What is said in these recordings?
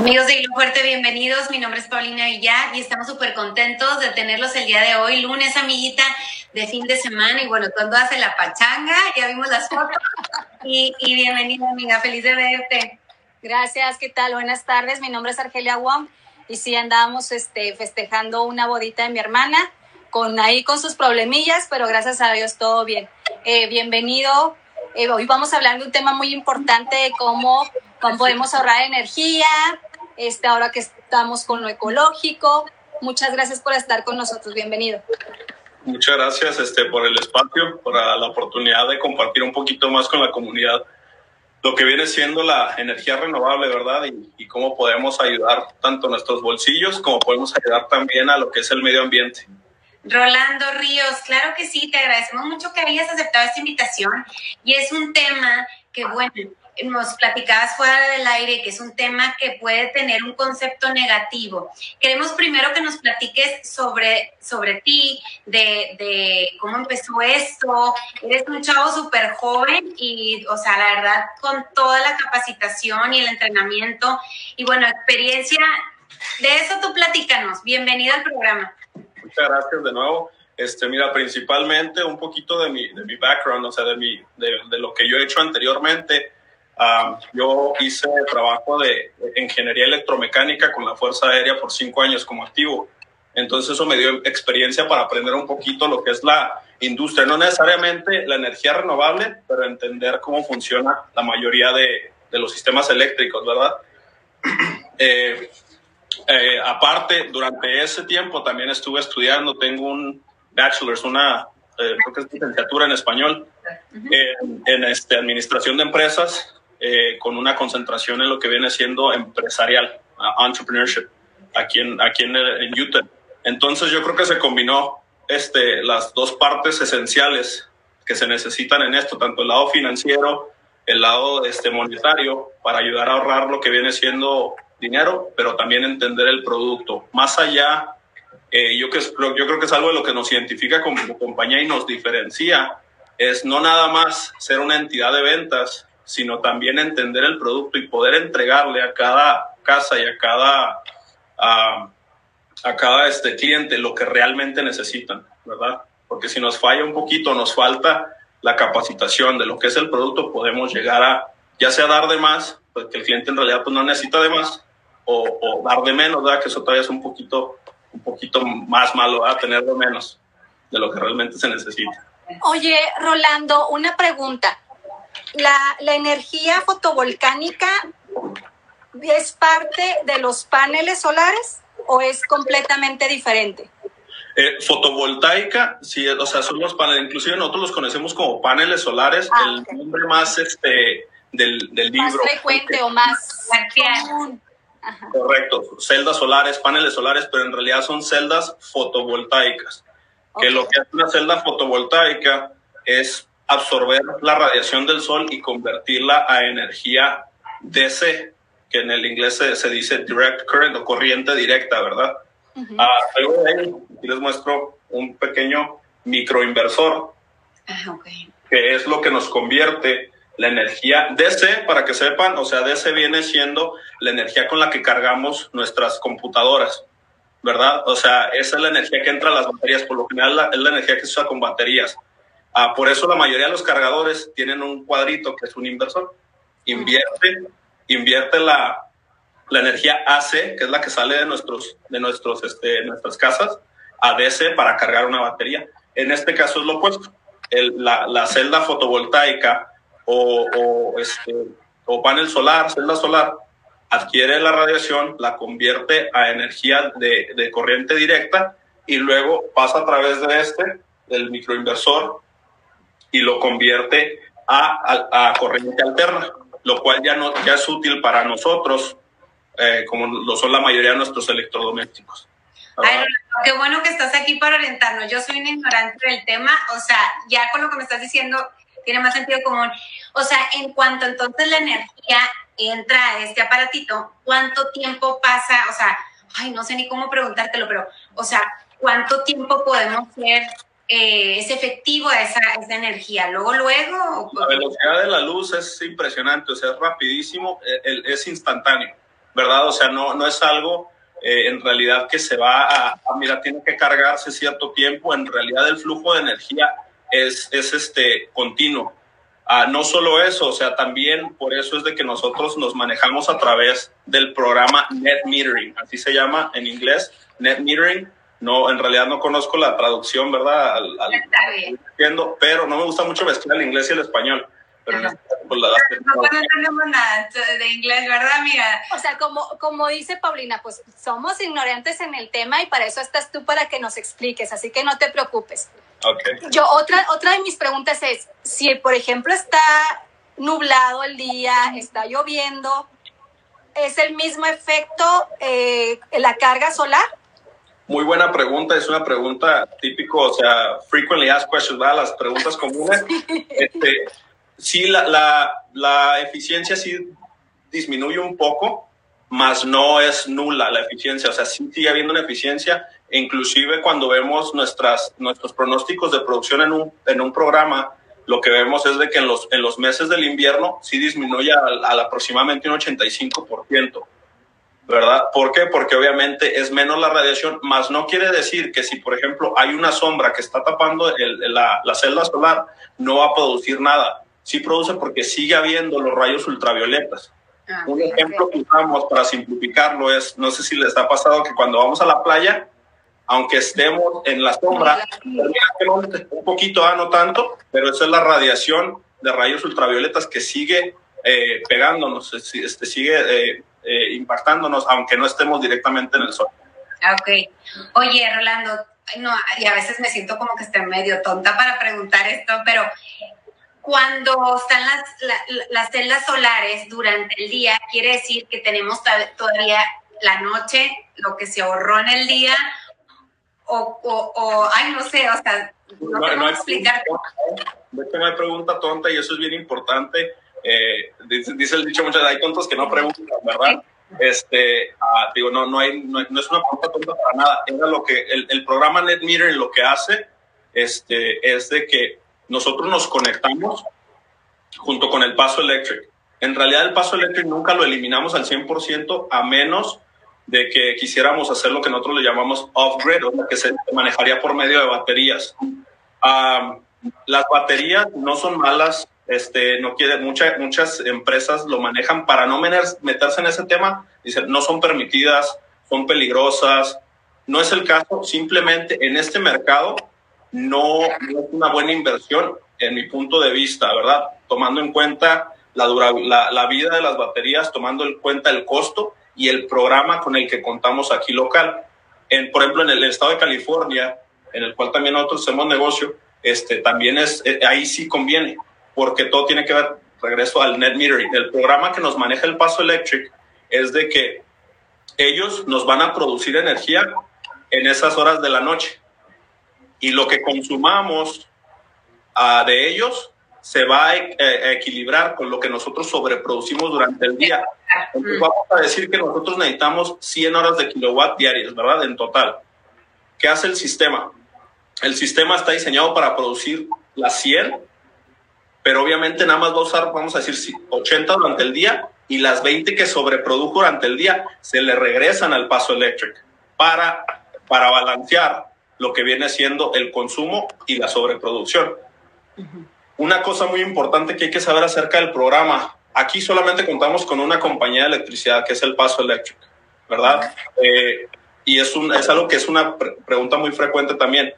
Amigos de Hilo Fuerte, bienvenidos. Mi nombre es Paulina Villar y estamos súper contentos de tenerlos el día de hoy, lunes, amiguita, de fin de semana. Y bueno, cuando hace la pachanga, ya vimos las fotos. Y, y bienvenida, amiga, feliz de verte. Gracias, ¿qué tal? Buenas tardes. Mi nombre es Argelia Wong y sí andábamos este, festejando una bodita de mi hermana, con ahí con sus problemillas, pero gracias a Dios todo bien. Eh, bienvenido. Eh, hoy vamos a hablar de un tema muy importante de cómo, cómo podemos ahorrar energía, este, ahora que estamos con lo ecológico. Muchas gracias por estar con nosotros. Bienvenido. Muchas gracias este, por el espacio, por la oportunidad de compartir un poquito más con la comunidad lo que viene siendo la energía renovable, ¿verdad? Y, y, cómo podemos ayudar tanto a nuestros bolsillos como podemos ayudar también a lo que es el medio ambiente. Rolando Ríos, claro que sí, te agradecemos mucho que hayas aceptado esta invitación y es un tema que, bueno, nos platicabas fuera del aire, que es un tema que puede tener un concepto negativo. Queremos primero que nos platiques sobre, sobre ti, de, de cómo empezó esto. Eres un chavo súper joven y, o sea, la verdad, con toda la capacitación y el entrenamiento y, bueno, experiencia. De eso tú platícanos. Bienvenido al programa. Muchas gracias de nuevo. Este, mira, principalmente un poquito de mi, de mi background, o sea, de, mi, de, de lo que yo he hecho anteriormente Um, yo hice trabajo de ingeniería electromecánica con la Fuerza Aérea por cinco años como activo. Entonces eso me dio experiencia para aprender un poquito lo que es la industria, no necesariamente la energía renovable, pero entender cómo funciona la mayoría de, de los sistemas eléctricos, ¿verdad? eh, eh, aparte, durante ese tiempo también estuve estudiando, tengo un bachelor's, una eh, creo que es licenciatura en español, en, en este, administración de empresas eh, con una concentración en lo que viene siendo empresarial, entrepreneurship, aquí en, aquí en, en, Utah. Entonces yo creo que se combinó este, las dos partes esenciales que se necesitan en esto, tanto el lado financiero, el lado este, monetario, para ayudar a ahorrar lo que viene siendo dinero, pero también entender el producto. Más allá, eh, yo, que, yo creo que es algo de lo que nos identifica como compañía y nos diferencia, es no nada más ser una entidad de ventas, sino también entender el producto y poder entregarle a cada casa y a cada, a, a cada este cliente lo que realmente necesitan, ¿verdad? Porque si nos falla un poquito, nos falta la capacitación de lo que es el producto, podemos llegar a, ya sea dar de más, pues que el cliente en realidad pues, no necesita de más, o, dar de menos, ¿verdad? Que eso todavía es un poquito, un poquito más malo, ¿verdad? Tener de menos de lo que realmente se necesita. Oye, Rolando, una pregunta la, la energía fotovolcánica es parte de los paneles solares o es completamente diferente? Eh, fotovoltaica, sí, o sea, son los paneles, inclusive nosotros los conocemos como paneles solares, ah, el okay. nombre más este del, del más libro. Más frecuente o más común. Ajá. Correcto, celdas solares, paneles solares, pero en realidad son celdas fotovoltaicas. Okay. Que lo que hace una celda fotovoltaica es absorber la radiación del sol y convertirla a energía DC, que en el inglés se, se dice direct current o corriente directa, ¿verdad? Uh -huh. ah, luego de ahí les muestro un pequeño microinversor, ah, okay. que es lo que nos convierte la energía DC, para que sepan, o sea, DC viene siendo la energía con la que cargamos nuestras computadoras, ¿verdad? O sea, esa es la energía que entra a las baterías, por lo general la, es la energía que se usa con baterías. Ah, por eso la mayoría de los cargadores tienen un cuadrito que es un inversor. Invierte, invierte la, la energía AC, que es la que sale de, nuestros, de nuestros, este, nuestras casas, a DC para cargar una batería. En este caso es lo opuesto. El, la, la, celda fotovoltaica o, o, este, o panel solar, celda solar, adquiere la radiación, la convierte a energía de, de corriente directa y luego pasa a través de este, del microinversor, y lo convierte a, a, corriente alterna, lo cual ya, no, ya es útil para nosotros, eh, como lo son la mayoría de nuestros electrodomésticos. Ay, qué bueno que estás aquí para orientarnos. Yo soy una ignorante del tema, o sea, ya con lo que me estás diciendo tiene más sentido común. O sea, en cuanto entonces la energía entra a este aparatito, ¿cuánto tiempo pasa? O sea, ay, no sé ni cómo preguntártelo, pero, o sea, ¿cuánto tiempo podemos ser eh, es efectivo esa, esa energía. Luego, luego. La velocidad de la luz es impresionante, o sea, es rapidísimo, es instantáneo. ¿verdad? O sea, no, no es algo eh, en realidad que se va a, mira, tiene que cargarse cierto tiempo, en realidad el flujo de energía es, es este, continuo. Ah, no solo eso, o sea, también por eso es de que nosotros nos manejamos a través del programa Net Metering, así se llama en inglés, Net Metering. No, en realidad no conozco la traducción, ¿verdad? Al, pero no me gusta mucho mezclar el inglés y el español. Pero este pues, no, tenemos nada de inglés, ¿verdad, amiga? O sea, como, como dice Paulina, pues somos ignorantes en el tema y para eso estás tú para que nos expliques, así que no te preocupes. Okay. Yo, otra, otra de mis preguntas es, si por ejemplo está nublado el día, está lloviendo, ¿es el mismo efecto eh, la carga solar? Muy buena pregunta, es una pregunta típico, o sea, frequently asked questions, ¿verdad? Las preguntas comunes. Este, sí, la, la, la eficiencia sí disminuye un poco, más no es nula la eficiencia, o sea, sí sigue habiendo una eficiencia, inclusive cuando vemos nuestras, nuestros pronósticos de producción en un, en un programa, lo que vemos es de que en los, en los meses del invierno sí disminuye al, al aproximadamente un 85%, ¿verdad? ¿Por qué? Porque obviamente es menos la radiación, más no quiere decir que si, por ejemplo, hay una sombra que está tapando el, la, la celda solar, no va a producir nada. Sí produce porque sigue habiendo los rayos ultravioletas. Ah, un ejemplo que usamos para simplificarlo es, no sé si les ha pasado que cuando vamos a la playa, aunque estemos en la sombra, un poquito, ah, no tanto, pero esa es la radiación de rayos ultravioletas que sigue eh, pegándonos, este, sigue eh, eh, impactándonos, aunque no estemos directamente en el sol. Ah, ok. Oye, Rolando, no, y a veces me siento como que estoy medio tonta para preguntar esto, pero cuando están las, las celdas solares durante el día, quiere decir que tenemos todavía la noche, lo que se ahorró en el día, o, o, ay, no sé, o sea, no, no, no hay explicar. no hay pregunta tonta y eso es bien importante. Eh, dice, el dicho muchas hay tontos que no preguntan, ¿verdad? Este, ah, digo, no, no, hay, no, es una pregunta tonta para nada. Era lo que el, el programa NetMeter lo que hace este, es de que nosotros nos conectamos junto con el paso eléctrico. En realidad el paso eléctrico nunca lo eliminamos al 100% a menos de que quisiéramos hacer lo que nosotros le llamamos off-grid, o que se manejaría por medio de baterías. las baterías no son malas, este, no quiere, muchas muchas empresas lo manejan para no meterse en ese tema, dicen, no son permitidas, son peligrosas. No es el caso, simplemente en este mercado no, es una buena inversión en mi punto de vista, ¿verdad? Tomando en cuenta la, la, la, vida de las baterías, tomando en cuenta el costo y el programa con el que contamos aquí local. En, por ejemplo, en el estado de California, en el cual también nosotros hacemos negocio, este, también es, eh, ahí sí conviene, porque todo tiene que ver, regreso al net metering. El programa que nos maneja el paso electric es de que ellos nos van a producir energía en esas horas de la noche y lo que consumamos uh, de ellos se va a, e, a, equilibrar con lo que nosotros sobreproducimos durante el día. Entonces vamos a decir que nosotros necesitamos 100 horas de kilowatt diarias, ¿verdad? En total. ¿Qué hace el sistema? El sistema está diseñado para producir las 100, pero obviamente nada más va a usar, vamos a decir, 80 durante el día y las 20 que sobreprodujo durante el día se le regresan al paso eléctrico para, para balancear lo que viene siendo el consumo y la sobreproducción. Una cosa muy importante que hay que saber acerca del programa, aquí solamente contamos con una compañía de electricidad que es el Paso Electric, ¿verdad? Eh, y es, un, es algo que es una pregunta muy frecuente también.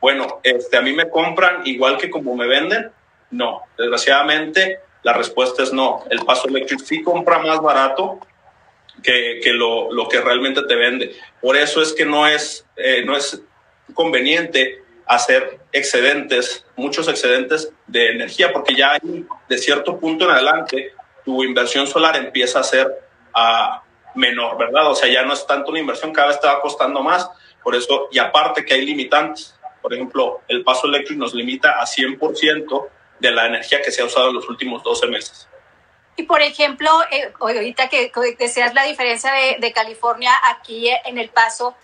Bueno, este, a mí me compran igual que como me venden. No, desgraciadamente la respuesta es no. El Paso Electric sí compra más barato que, que lo, lo, que realmente te vende. Por eso es que no es, eh, no es conveniente hacer excedentes, muchos excedentes de energía, porque ya de cierto punto en adelante tu inversión solar empieza a ser uh, menor, ¿verdad? O sea, ya no es tanto una inversión, cada vez te va costando más, por eso, y aparte que hay limitantes, por ejemplo, el paso eléctrico nos limita a 100% de la energía que se ha usado en los últimos 12 meses. Y por ejemplo, eh, ahorita que, deseas la diferencia de, de California aquí en el paso,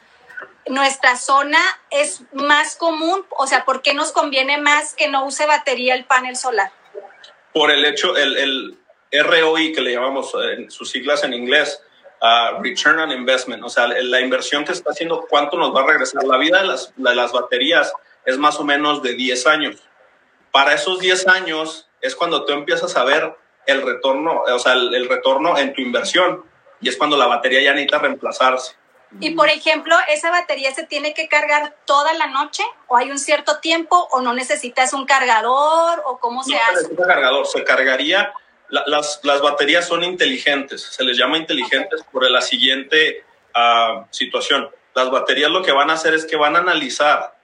nuestra zona es más común? O sea, ¿por qué nos conviene más que no use batería el panel solar? Por el hecho, el, el ROI que le llamamos en sus siglas en inglés, uh, return on investment, o sea, la inversión que está haciendo, cuánto nos va a regresar. La vida de las, de las baterías es más o menos de 10 años. Para esos 10 años es cuando tú empiezas a ver el retorno, o sea, el, el retorno en tu inversión y es cuando la batería ya necesita reemplazarse. Y por ejemplo, ¿esa batería se tiene que cargar toda la noche o hay un cierto tiempo o no necesitas un cargador o cómo se no hace? necesita cargador, se cargaría. la- las, las baterías son inteligentes, se les llama inteligentes por la siguiente ah, situación. Las baterías lo que van a hacer es que van a analizar,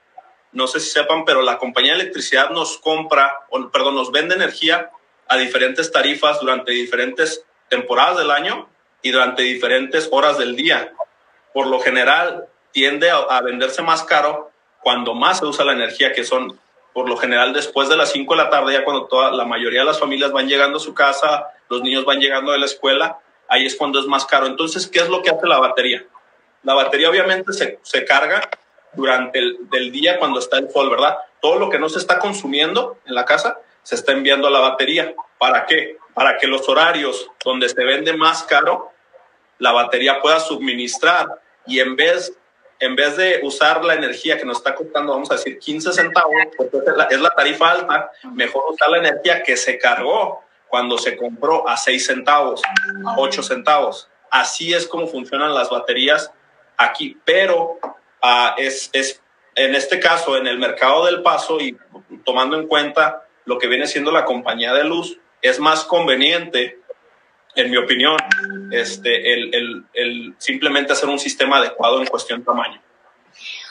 no sé si sepan, pero la compañía de electricidad nos compra, o, perdón, nos vende energía a diferentes tarifas durante diferentes temporadas del año y durante diferentes horas del día. Por lo general, tiende a, venderse más caro cuando más se usa la energía, que son por lo general después de las 5 de la tarde, ya cuando toda, la mayoría de las familias van llegando a su casa, los niños van llegando de la escuela, ahí es cuando es más caro. Entonces, ¿qué es lo que hace la batería? La batería obviamente se, se carga durante el del día cuando está el sol, ¿verdad? Todo lo que no se está consumiendo en la casa se está enviando a la batería. ¿Para qué? Para que los horarios donde se vende más caro, la batería pueda suministrar y en vez, en vez de usar la energía que nos está costando, vamos a decir, 15 centavos, porque es la, es la tarifa alta, mejor usar la energía que se cargó cuando se compró a 6 centavos, 8 centavos. Así es como funcionan las baterías aquí, pero ah, es, es en este caso, en el mercado del paso y tomando en cuenta lo que viene siendo la compañía de luz, es más conveniente, en mi opinión, este, el, el, simplemente hacer un sistema adecuado en cuestión de tamaño.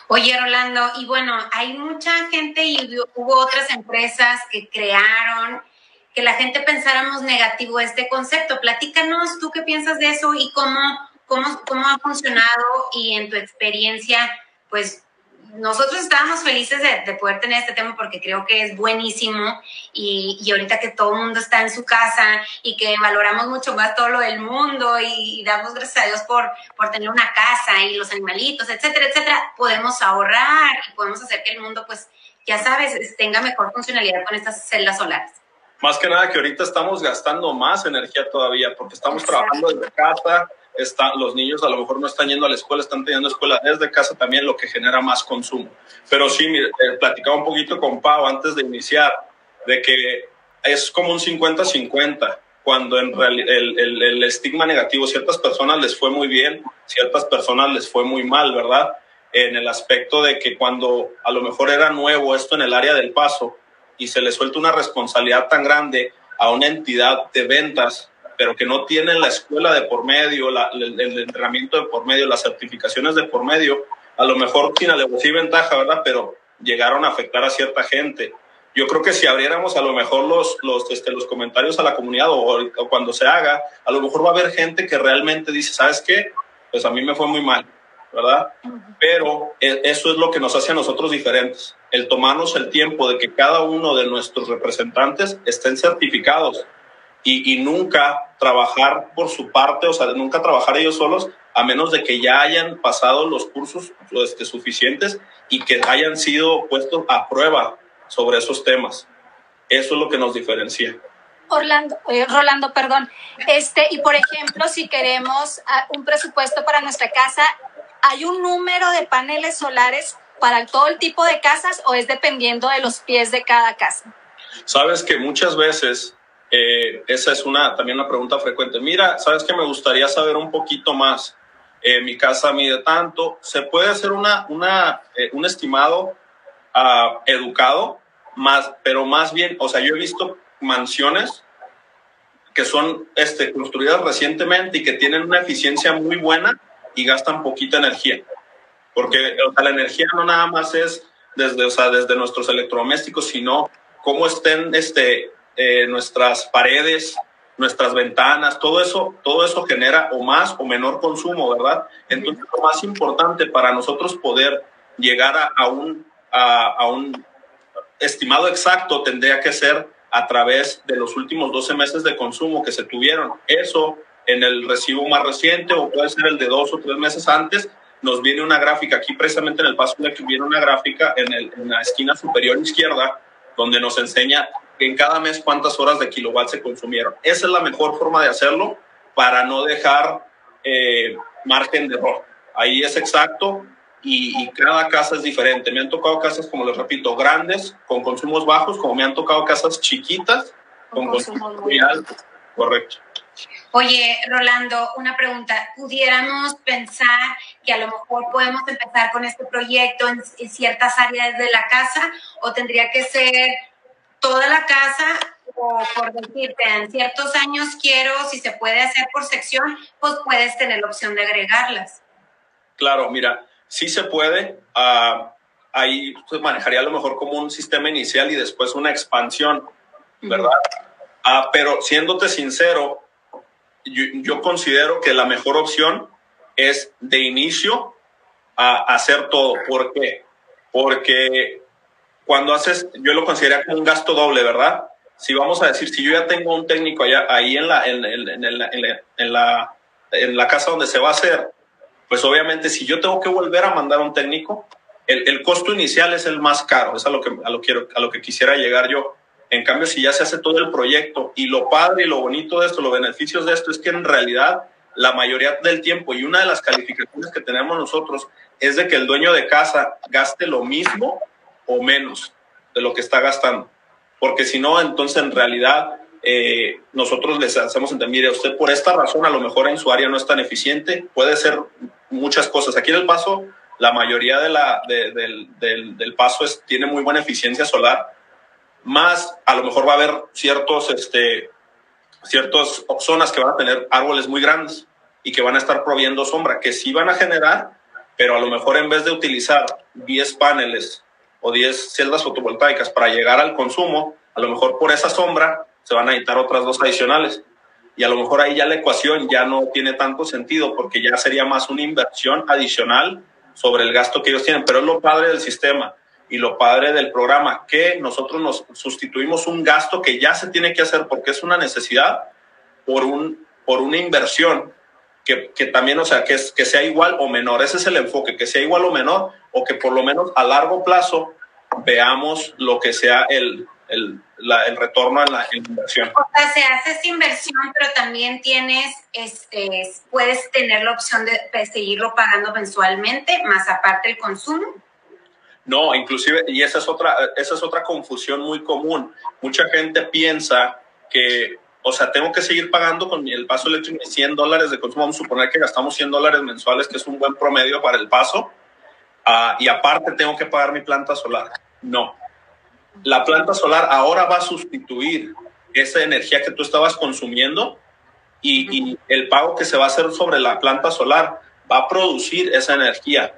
Oye, Rolando, y bueno, hay mucha gente y hubo otras empresas que crearon que la gente pensáramos negativo este concepto. Platícanos tú qué piensas de eso y cómo, cómo, cómo ha funcionado y en tu experiencia, pues nosotros estábamos felices de, de, poder tener este tema porque creo que es buenísimo y, y, ahorita que todo el mundo está en su casa y que valoramos mucho más todo lo del mundo y, y, damos gracias a Dios por, por tener una casa y los animalitos, etcétera, etcétera, podemos ahorrar y podemos hacer que el mundo, pues, ya sabes, tenga mejor funcionalidad con estas celdas solares. Más que nada que ahorita estamos gastando más energía todavía porque estamos Exacto. trabajando desde casa, está, los niños a lo mejor no están yendo a la escuela, están teniendo escuela desde casa también, lo que genera más consumo. Pero sí, mire, eh, platicaba un poquito con Pau antes de iniciar, de que es como un 50-50, cuando en el, el, estigma negativo, ciertas personas les fue muy bien, ciertas personas les fue muy mal, ¿verdad? En el aspecto de que cuando a lo mejor era nuevo esto en el área del paso y se le suelta una responsabilidad tan grande a una entidad de ventas, pero que no tienen la escuela de por medio, la, el, el, entrenamiento de por medio, las certificaciones de por medio, a lo mejor sin alevosía y ventaja, ¿verdad? Pero llegaron a afectar a cierta gente. Yo creo que si abriéramos a lo mejor los, los, este, los comentarios a la comunidad o, o, cuando se haga, a lo mejor va a haber gente que realmente dice, ¿sabes qué? Pues a mí me fue muy mal, ¿verdad? Pero eso es lo que nos hace a nosotros diferentes, el tomarnos el tiempo de que cada uno de nuestros representantes estén certificados y, y, nunca trabajar por su parte, o sea, nunca trabajar ellos solos, a menos de que ya hayan pasado los cursos este, suficientes y que hayan sido puestos a prueba sobre esos temas. Eso es lo que nos diferencia. Orlando, eh, Rolando, perdón. Este, y por ejemplo, si queremos uh, un presupuesto para nuestra casa, ¿hay un número de paneles solares para todo el tipo de casas o es dependiendo de los pies de cada casa? Sabes que muchas veces eh, esa es una también una pregunta frecuente. Mira, sabes que me gustaría saber un poquito más. Eh, mi casa mide tanto. Se puede hacer una, una eh, un estimado uh, educado, más, pero más bien, o sea, yo he visto mansiones que son este, construidas recientemente y que tienen una eficiencia muy buena y gastan poquita energía. Porque o sea, la energía no nada más es desde, o sea, desde nuestros electrodomésticos, sino cómo estén este, eh, nuestras paredes, nuestras ventanas, todo eso, todo eso genera o más o menor consumo, ¿verdad? Entonces, lo más importante para nosotros poder llegar a, a un, a, a, un estimado exacto tendría que ser a través de los últimos 12 meses de consumo que se tuvieron. Eso en el recibo más reciente o puede ser el de dos o tres meses antes, nos viene una gráfica, aquí precisamente en el paso de que viene una gráfica en, el, en la esquina superior izquierda, donde nos enseña en cada mes cuántas horas de kilowatt se consumieron. Esa es la mejor forma de hacerlo para no dejar eh, margen de error. Ahí es exacto y, cada casa es diferente. Me han tocado casas, como les repito, grandes, con consumos bajos, como me han tocado casas chiquitas, con, consumos muy altos. Correcto. Oye, Rolando, una pregunta. ¿Pudiéramos pensar que a lo mejor podemos empezar con este proyecto en, ciertas áreas de la casa o tendría que ser toda la casa o por decirte, en ciertos años quiero, si se puede hacer por sección, pues puedes tener la opción de agregarlas? Claro, mira, sí se puede. Uh, ahí se manejaría a lo mejor como un sistema inicial y después una expansión, ¿verdad? Ah, pero siéndote sincero, yo, considero que la mejor opción es de inicio a, hacer todo. ¿Por qué? Porque cuando haces, yo lo consideraría como un gasto doble, ¿verdad? Si vamos a decir, si yo ya tengo un técnico allá, ahí en la, en, en, la, en la casa donde se va a hacer, pues obviamente si yo tengo que volver a mandar a un técnico, el, el, costo inicial es el más caro, es a lo, que, a, lo quiero, a lo que quisiera llegar yo. En cambio, si ya se hace todo el proyecto y lo padre y lo bonito de esto, los beneficios de esto es que en realidad la mayoría del tiempo y una de las calificaciones que tenemos nosotros es de que el dueño de casa gaste lo mismo o menos de lo que está gastando. Porque si no, entonces en realidad eh, nosotros les hacemos entender, mire, usted por esta razón a lo mejor en su área no es tan eficiente, puede ser muchas cosas. Aquí en El Paso, la mayoría de la, del, paso es, tiene muy buena eficiencia solar, más a lo mejor va a haber ciertos, este, ciertas zonas que van a tener árboles muy grandes y que van a estar proviendo sombra, que sí van a generar, pero a lo mejor en vez de utilizar 10 paneles o 10 celdas fotovoltaicas para llegar al consumo, a lo mejor por esa sombra se van a necesitar otras dos adicionales. Y a lo mejor ahí ya la ecuación ya no tiene tanto sentido porque ya sería más una inversión adicional sobre el gasto que ellos tienen. Pero es lo padre del sistema y lo padre del programa, que nosotros nos sustituimos un gasto que ya se tiene que hacer porque es una necesidad por, un, por una inversión que, que también, o sea, que, es, que sea igual o menor. Ese es el enfoque, que sea igual o menor o que por lo menos a largo plazo veamos lo que sea el, el, el retorno en la, inversión. O sea, se hace esa inversión, pero también tienes, este, puedes tener la opción de seguirlo pagando mensualmente, más aparte el consumo. No, inclusive, y esa es otra, esa es otra confusión muy común. Mucha gente piensa que, o sea, tengo que seguir pagando con el paso eléctrico 100 dólares de consumo. Vamos a suponer que gastamos 100 dólares mensuales, que es un buen promedio para el paso. Uh, y aparte tengo que pagar mi planta solar. No. La planta solar ahora va a sustituir esa energía que tú estabas consumiendo y, y el pago que se va a hacer sobre la planta solar va a producir esa energía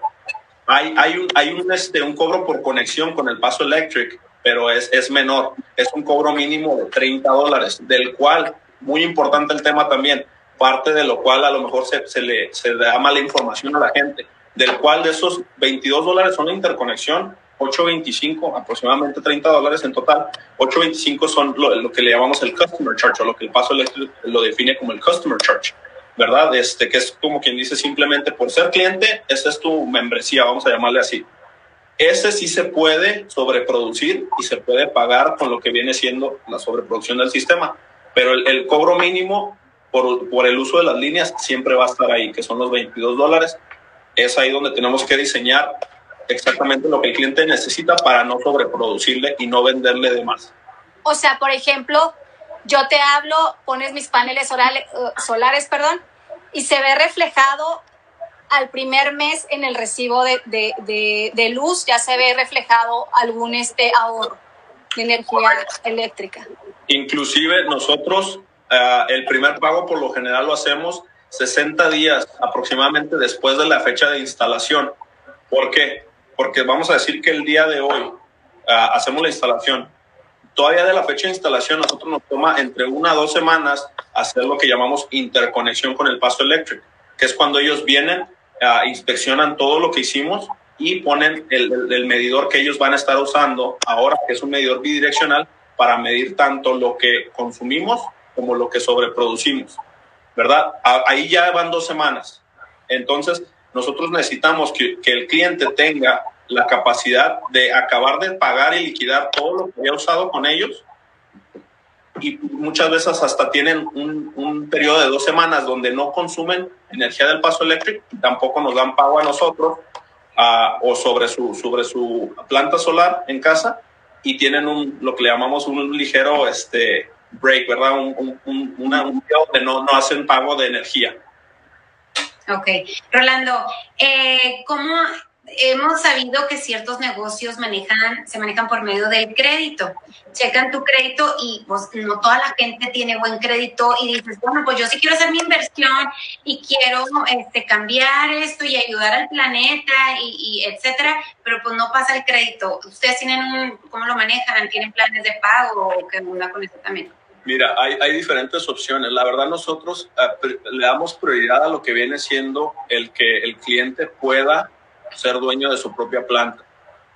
hay, hay, un, hay un, este, un cobro por conexión con el paso electric, pero es, es menor. Es un cobro mínimo de 30 dólares, del cual, muy importante el tema también, parte de lo cual a lo mejor se, se, le, se da mala información a la gente, del cual de esos 22 dólares son la interconexión, 8.25, aproximadamente 30 dólares en total. 8.25 son lo, lo, que le llamamos el customer charge, o lo que el paso eléctrico lo define como el customer charge. ¿verdad? Este, que es como quien dice simplemente por ser cliente, esa es tu membresía, vamos a llamarle así. Ese sí se puede sobreproducir y se puede pagar con lo que viene siendo la sobreproducción del sistema, pero el, cobro mínimo por, el uso de las líneas siempre va a estar ahí, que son los 22 dólares. Es ahí donde tenemos que diseñar exactamente lo que el cliente necesita para no sobreproducirle y no venderle de más. O sea, por ejemplo, yo te hablo, pones mis paneles uh, solares, perdón, y se ve reflejado al primer mes en el recibo de, de, de, luz, ya se ve reflejado algún este ahorro de energía eléctrica. Inclusive nosotros uh, el primer pago por lo general lo hacemos 60 días aproximadamente después de la fecha de instalación. ¿Por qué? Porque vamos a decir que el día de hoy uh, hacemos la instalación todavía de la fecha de instalación, nosotros nos toma entre una a dos semanas hacer lo que llamamos interconexión con el paso eléctrico, que es cuando ellos vienen, uh, inspeccionan todo lo que hicimos y ponen el, medidor que ellos van a estar usando ahora, que es un medidor bidireccional, para medir tanto lo que consumimos como lo que sobreproducimos, ¿verdad? Ahí ya van dos semanas. Entonces, nosotros necesitamos que, que el cliente tenga la capacidad de acabar de pagar y liquidar todo lo que había usado con ellos y muchas veces hasta tienen un, un, periodo de dos semanas donde no consumen energía del paso eléctrico, tampoco nos dan pago a nosotros o sobre su, sobre su planta solar en casa y tienen un, lo que le llamamos un ligero este, break, ¿verdad? Un, un, un, una, un donde no, no hacen pago de energía. Ok. Rolando, eh, ¿cómo hemos sabido que ciertos negocios manejan, se manejan por medio del crédito. Checan tu crédito y pues no toda la gente tiene buen crédito y dices, bueno, pues yo sí quiero hacer mi inversión y quiero este, cambiar esto y ayudar al planeta y, etcétera, pero pues no pasa el crédito. ¿Ustedes tienen, cómo lo manejan? ¿Tienen planes de pago o qué onda con eso también? Mira, hay, hay, diferentes opciones. La verdad, nosotros uh, le damos prioridad a lo que viene siendo el que el cliente pueda ser dueño de su propia planta.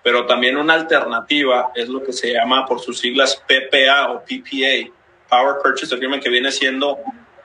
Pero también una alternativa es lo que se llama por sus siglas PPA o PPA, Power Purchase Agreement, que viene siendo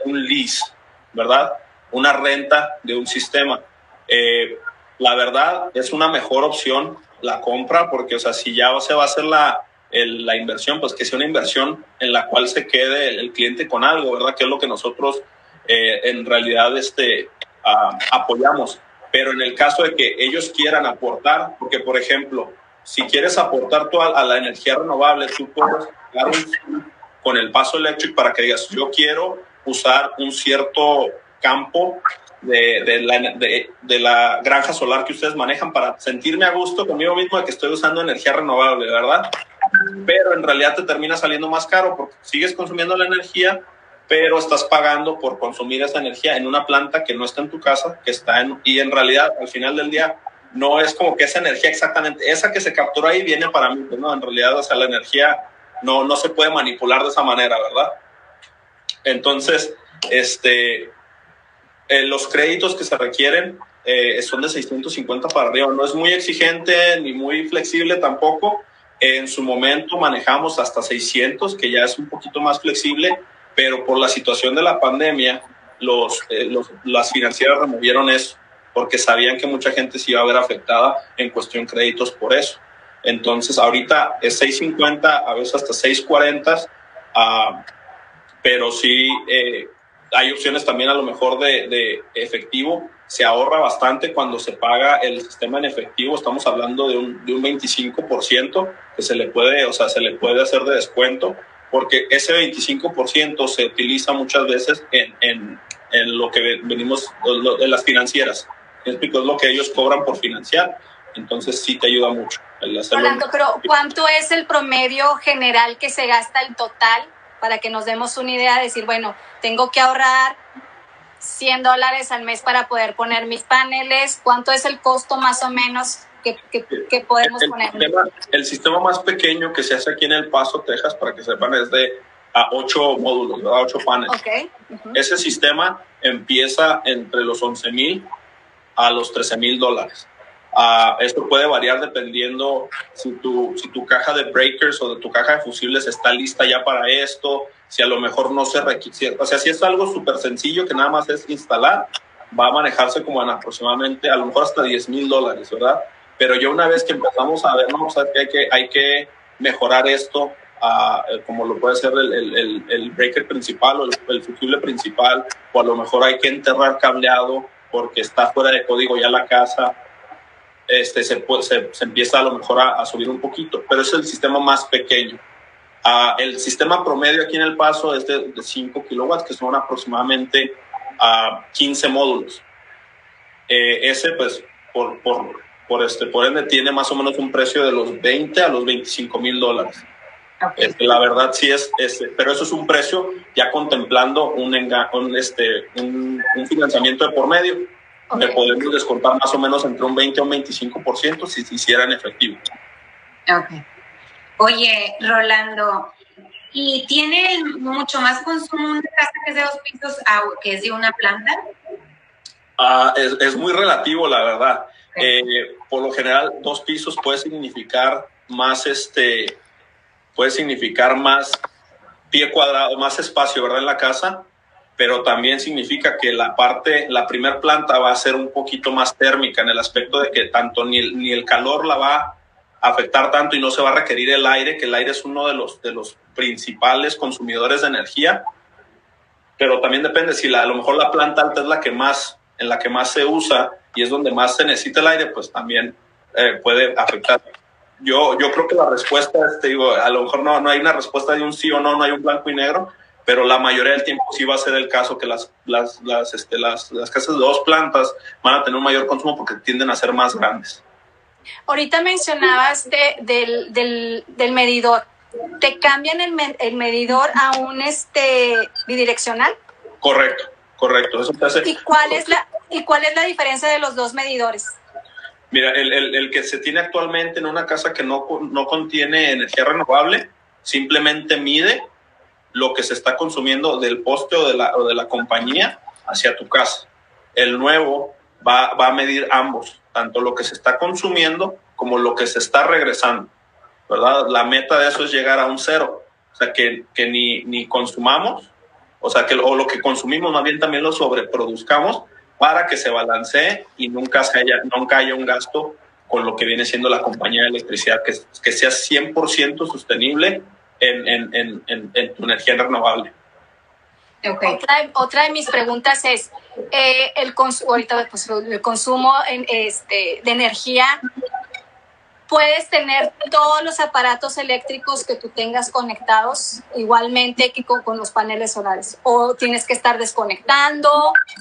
un lease, ¿verdad? Una renta de un sistema. Eh, la verdad es una mejor opción la compra porque, o sea, si ya se va a hacer la, la inversión, pues que sea una inversión en la cual se quede el, cliente con algo, ¿verdad? Que es lo que nosotros eh, en realidad este, uh, apoyamos. Pero en el caso de que ellos quieran aportar, porque por ejemplo, si quieres aportar tú a, la energía renovable, tú puedes dar un, con el paso eléctrico para que digas, yo quiero usar un cierto campo de, de, la, de, de, la, granja solar que ustedes manejan para sentirme a gusto conmigo mismo de que estoy usando energía renovable, ¿verdad? Pero en realidad te termina saliendo más caro porque sigues consumiendo la energía, pero estás pagando por consumir esa energía en una planta que no está en tu casa, que está en, y en realidad al final del día no es como que esa energía exactamente, esa que se capturó ahí viene para mí, no, en realidad, o sea, la energía no, no se puede manipular de esa manera, ¿verdad? Entonces, este, eh, los créditos que se requieren eh, son de 650 para arriba, no es muy exigente ni muy flexible tampoco. En su momento manejamos hasta 600, que ya es un poquito más flexible, pero por la situación de la pandemia, los, eh, los, las financieras removieron eso, porque sabían que mucha gente se iba a ver afectada en cuestión créditos por eso. Entonces, ahorita es 650, a veces hasta 640, uh, ah, pero sí eh, hay opciones también a lo mejor de, de, efectivo. Se ahorra bastante cuando se paga el sistema en efectivo. Estamos hablando de un, de un 25% que se le puede, o sea, se le puede hacer de descuento porque ese 25% se utiliza muchas veces en, en, en lo que venimos de las financieras. Es lo que ellos cobran por financiar. Entonces sí te ayuda mucho. El Rolando, pero ¿cuánto es el promedio general que se gasta el total para que nos demos una idea de decir, bueno, tengo que ahorrar 100 dólares al mes para poder poner mis paneles? ¿Cuánto es el costo más o menos que, podemos el, poner? Sistema, el sistema más pequeño que se hace aquí en El Paso, Texas, para que sepan, es de a ocho módulos, ¿verdad? ocho paneles. Okay. Ese sistema empieza entre los 11 mil a los 13 mil dólares. Uh, esto puede variar dependiendo si tu, si tu caja de breakers o de tu caja de fusibles está lista ya para esto, si a lo mejor no se requiere. O sea, si es algo súper sencillo que nada más es instalar, va a manejarse como en aproximadamente, a lo mejor hasta 10 mil dólares, ¿verdad? Pero yo una vez que empezamos a ver, no, que hay que, hay que mejorar esto, uh, como lo puede ser el, el, el, breaker principal o el, el, fusible principal, o a lo mejor hay que enterrar cableado porque está fuera de código ya la casa, este, se, se, se empieza a lo mejor a, a, subir un poquito, pero es el sistema más pequeño. El sistema promedio aquí en El Paso es de, de 5 kilowatts, que son aproximadamente uh, 15 módulos. Eh, ese, pues, por, por, por, este, por ende tiene más o menos un precio de los 20 a los 25 mil dólares. Okay. Este, la verdad sí es, este, pero eso es un precio ya contemplando un, un, este, un, un, financiamiento de por medio. Okay. Le podemos descontar más o menos entre un 20 a un 25% si se hiciera en efectivo. Ok. Oye, Rolando, ¿y tiene mucho más consumo una casa que es de dos pisos que es de una planta? Uh, es, es muy relativo, la verdad. Eh, por lo general, dos pisos puede significar más, este, puede significar más pie cuadrado, más espacio, ¿verdad? En la casa, pero también significa que la parte, la primer planta va a ser un poquito más térmica en el aspecto de que tanto ni el, calor la va afectar tanto y no se va a requerir el aire, que el aire es uno de los, de los principales consumidores de energía. Pero también depende si la, a lo mejor la planta alta es la que más, en la que más se usa y es donde más se necesita el aire, pues también eh, puede afectar. Yo, yo creo que la respuesta es, te digo, a lo mejor no, no hay una respuesta de un sí o no, no hay un blanco y negro, pero la mayoría del tiempo sí va a ser el caso que las, las, las, este, las, las casas de dos plantas van a tener un mayor consumo porque tienden a ser más grandes. Ahorita mencionabas de, del, del, del, medidor. ¿Te cambian el, el, medidor a un este, bidireccional? Correcto, correcto. Eso te hace... ¿Y, cuál es la, ¿Y cuál es la diferencia de los dos medidores? Mira, el, el, el, que se tiene actualmente en una casa que no, no contiene energía renovable, simplemente mide lo que se está consumiendo del poste o de la, o de la compañía hacia tu casa. El nuevo va, va a medir ambos, tanto lo que se está consumiendo como lo que se está regresando, ¿verdad? La meta de eso es llegar a un cero, o sea, que, que ni, ni consumamos, o sea, que o lo que consumimos más bien también lo sobreproduzcamos para que se balancee y nunca, se haya, nunca haya un gasto con lo que viene siendo la compañía de electricidad, que, que sea 100% sostenible en, en, en, en, tu energía renovable. Okay. Otra, otra, de mis preguntas es, eh, el, ahorita, pues, el consumo en, este, de energía, ¿puedes tener todos los aparatos eléctricos que tú tengas conectados igualmente que con, los paneles solares? ¿O tienes que estar desconectando?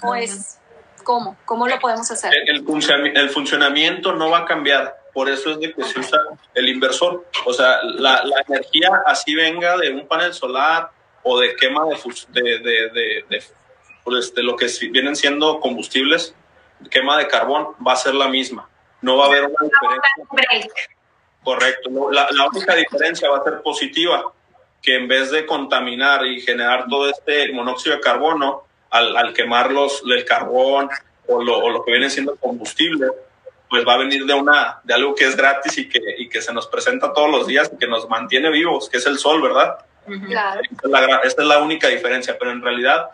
¿O es cómo? ¿Cómo lo podemos hacer? El, el funcionamiento no va a cambiar por eso es de que se usa el inversor. O sea, la, la energía así venga de un panel solar o de quema de, de, de, de pues, lo que vienen siendo combustibles, quema de carbón, va a ser la misma. No va a haber una diferencia. Correcto. La, la única diferencia va a ser positiva, que en vez de contaminar y generar todo este monóxido de carbono, al, al quemar los, el carbón o lo, o lo que viene siendo combustible, pues va a venir de una de algo que es gratis y que, y que se nos presenta todos los días y que nos mantiene vivos, que es el sol, ¿verdad? Claro. Esta, es la, esta es la única diferencia, pero en realidad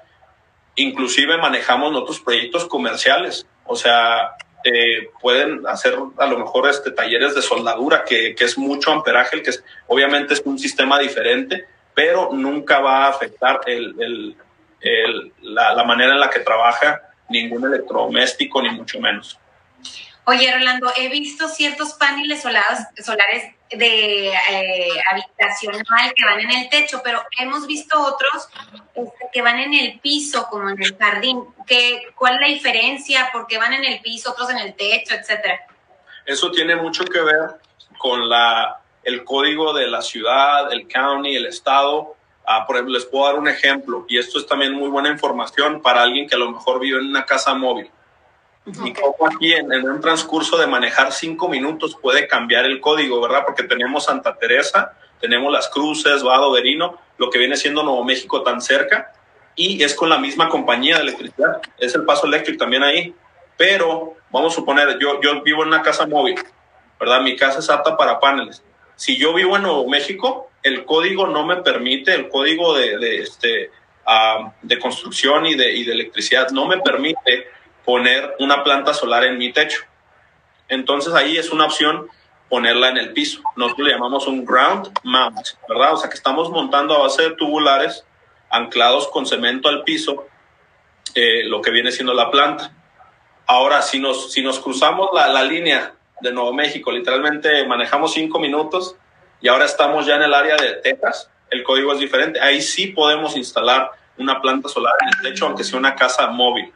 inclusive manejamos otros proyectos comerciales, o sea, eh, pueden hacer a lo mejor este, talleres de soldadura, que, que es mucho amperaje, que es, obviamente es un sistema diferente, pero nunca va a afectar el, el, el, la, la manera en la que trabaja ningún electrodoméstico, ni mucho menos. Oye, Rolando, he visto ciertos paneles solares, solares de eh, habitacional que van en el techo, pero hemos visto otros este, que van en el piso, como en el jardín. ¿Qué, ¿Cuál es la diferencia? ¿Por qué van en el piso, otros en el techo, etcétera? Eso tiene mucho que ver con la, el código de la ciudad, el county, el estado. Ah, por ejemplo, les puedo dar un ejemplo, y esto es también muy buena información para alguien que a lo mejor vive en una casa móvil y como aquí en, un transcurso de manejar cinco minutos puede cambiar el código, ¿verdad? Porque tenemos Santa Teresa, tenemos las cruces, Vado, Verino, lo que viene siendo Nuevo México tan cerca, y es con la misma compañía de electricidad, es el paso eléctrico también ahí. Pero vamos a suponer, yo, yo vivo en una casa móvil, ¿verdad? Mi casa es apta para paneles. Si yo vivo en Nuevo México, el código no me permite, el código de, este, uh, de construcción y de, y de electricidad no me permite poner una planta solar en mi techo. Entonces ahí es una opción ponerla en el piso. Nosotros le llamamos un ground mount, ¿verdad? O sea que estamos montando a base de tubulares anclados con cemento al piso eh, lo que viene siendo la planta. Ahora, si nos, si nos cruzamos la, la línea de Nuevo México, literalmente manejamos cinco minutos y ahora estamos ya en el área de Texas, el código es diferente. Ahí sí podemos instalar una planta solar en el techo, aunque sea una casa móvil.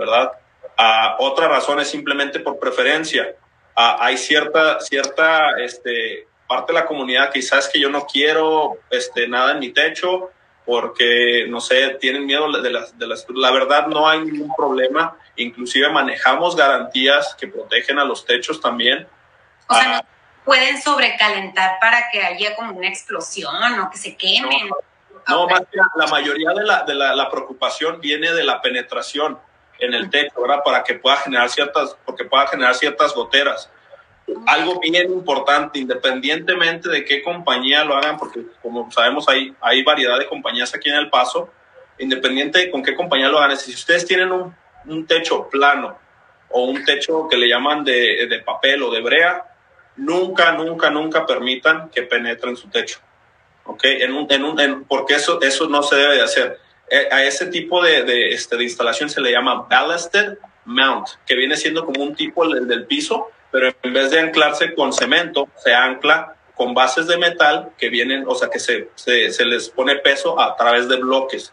¿Verdad? Uh, otra razón es simplemente por preferencia. Uh, hay cierta, cierta este, parte de la comunidad quizás que yo no quiero este, nada en mi techo porque, no sé, tienen miedo de las, de las... La verdad no hay ningún problema. Inclusive manejamos garantías que protegen a los techos también. O sea, no pueden sobrecalentar para que haya como una explosión o que se quemen. No, no más que la mayoría de, la, de la, la preocupación viene de la penetración en el techo, ¿verdad? Para que pueda generar ciertas, porque pueda generar ciertas goteras. Algo bien importante, independientemente de qué compañía lo hagan, porque como sabemos hay, hay variedad de compañías aquí en El Paso, independiente de con qué compañía lo hagan, si ustedes tienen un, un techo plano o un techo que le llaman de, de papel o de brea, nunca, nunca, nunca permitan que penetren su techo. ¿Ok? En un, en un, porque eso, eso no se debe de hacer. Eh, a ese tipo de, de, este, de instalación se le llama ballasted mount, que viene siendo como un tipo del, del piso, pero en vez de anclarse con cemento, se ancla con bases de metal que vienen, o sea, que se, se, se, les pone peso a través de bloques,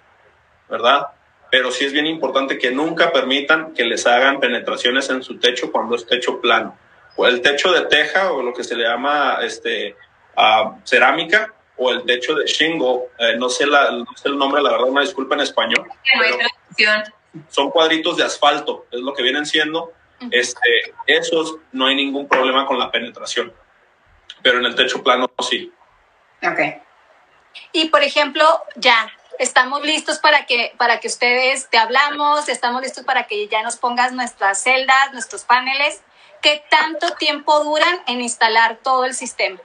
¿verdad? Pero sí es bien importante que nunca permitan que les hagan penetraciones en su techo cuando es techo plano. O el techo de teja o lo que se le llama este, uh, cerámica o el techo de shingle, eh, no, sé la, no sé el nombre, la verdad, una disculpa en español. No hay traducción. Son cuadritos de asfalto, es lo que vienen siendo. Este, esos no hay ningún problema con la penetración pero en el techo plano sí. Ok. Y por ejemplo, ya, estamos listos para que, para que ustedes te hablamos, estamos listos para que ya nos pongas nuestras celdas, nuestros paneles. ¿Qué tanto tiempo duran en instalar todo el sistema?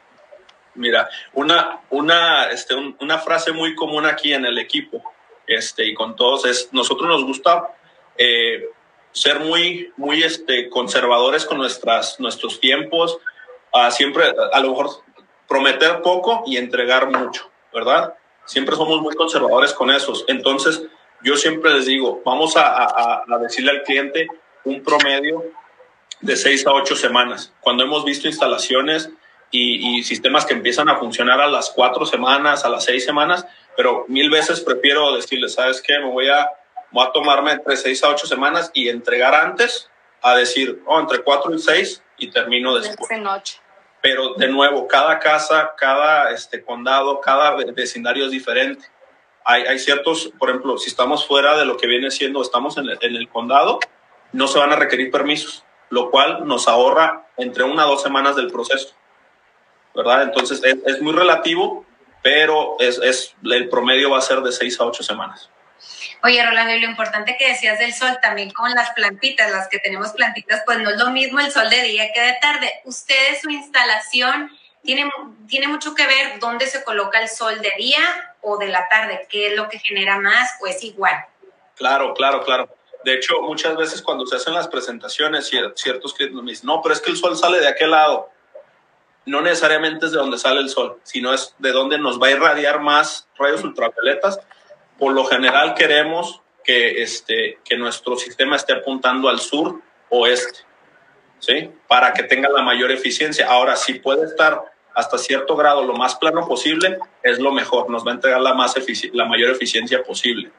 Mira, una, una, este, un, una frase muy común aquí en el equipo este, y con todos es, nosotros nos gusta eh, ser muy, muy este, conservadores con nuestras, nuestros tiempos, a siempre, a lo mejor, prometer poco y entregar mucho, ¿verdad? Siempre somos muy conservadores con esos. Entonces, yo siempre les digo, vamos a, a, a decirle al cliente un promedio de seis a ocho semanas. Cuando hemos visto instalaciones y, y, sistemas que empiezan a funcionar a las cuatro semanas, a las seis semanas, pero mil veces prefiero decirles, ¿sabes qué? Me voy a, voy a tomarme entre seis a ocho semanas y entregar antes a decir, oh, entre cuatro y seis y termino después. Pero de nuevo, cada casa, cada este, condado, cada vecindario es diferente. Hay, hay, ciertos, por ejemplo, si estamos fuera de lo que viene siendo, estamos en el, en el condado, no se van a requerir permisos, lo cual nos ahorra entre una a dos semanas del proceso. ¿Verdad? Entonces es, es muy relativo, pero es, es, el promedio va a ser de seis a ocho semanas. Oye, Rolando, y lo importante que decías del sol también con las plantitas, las que tenemos plantitas, pues no es lo mismo el sol de día que de tarde. Ustedes, su instalación, tiene, tiene mucho que ver dónde se coloca el sol de día o de la tarde, qué es lo que genera más o es igual. Claro, claro, claro. De hecho, muchas veces cuando se hacen las presentaciones, ciertos clientes me dicen, no, pero es que el sol sale de aquel lado. No necesariamente es de donde sale el sol, sino es de donde nos va a irradiar más rayos ultravioletas por lo general queremos que, este, que nuestro sistema esté apuntando al sur oeste, ¿sí? Para que tenga la mayor eficiencia. Ahora, si puede estar hasta cierto grado lo más plano posible, es lo mejor, nos va a entregar la, más la mayor eficiencia posible.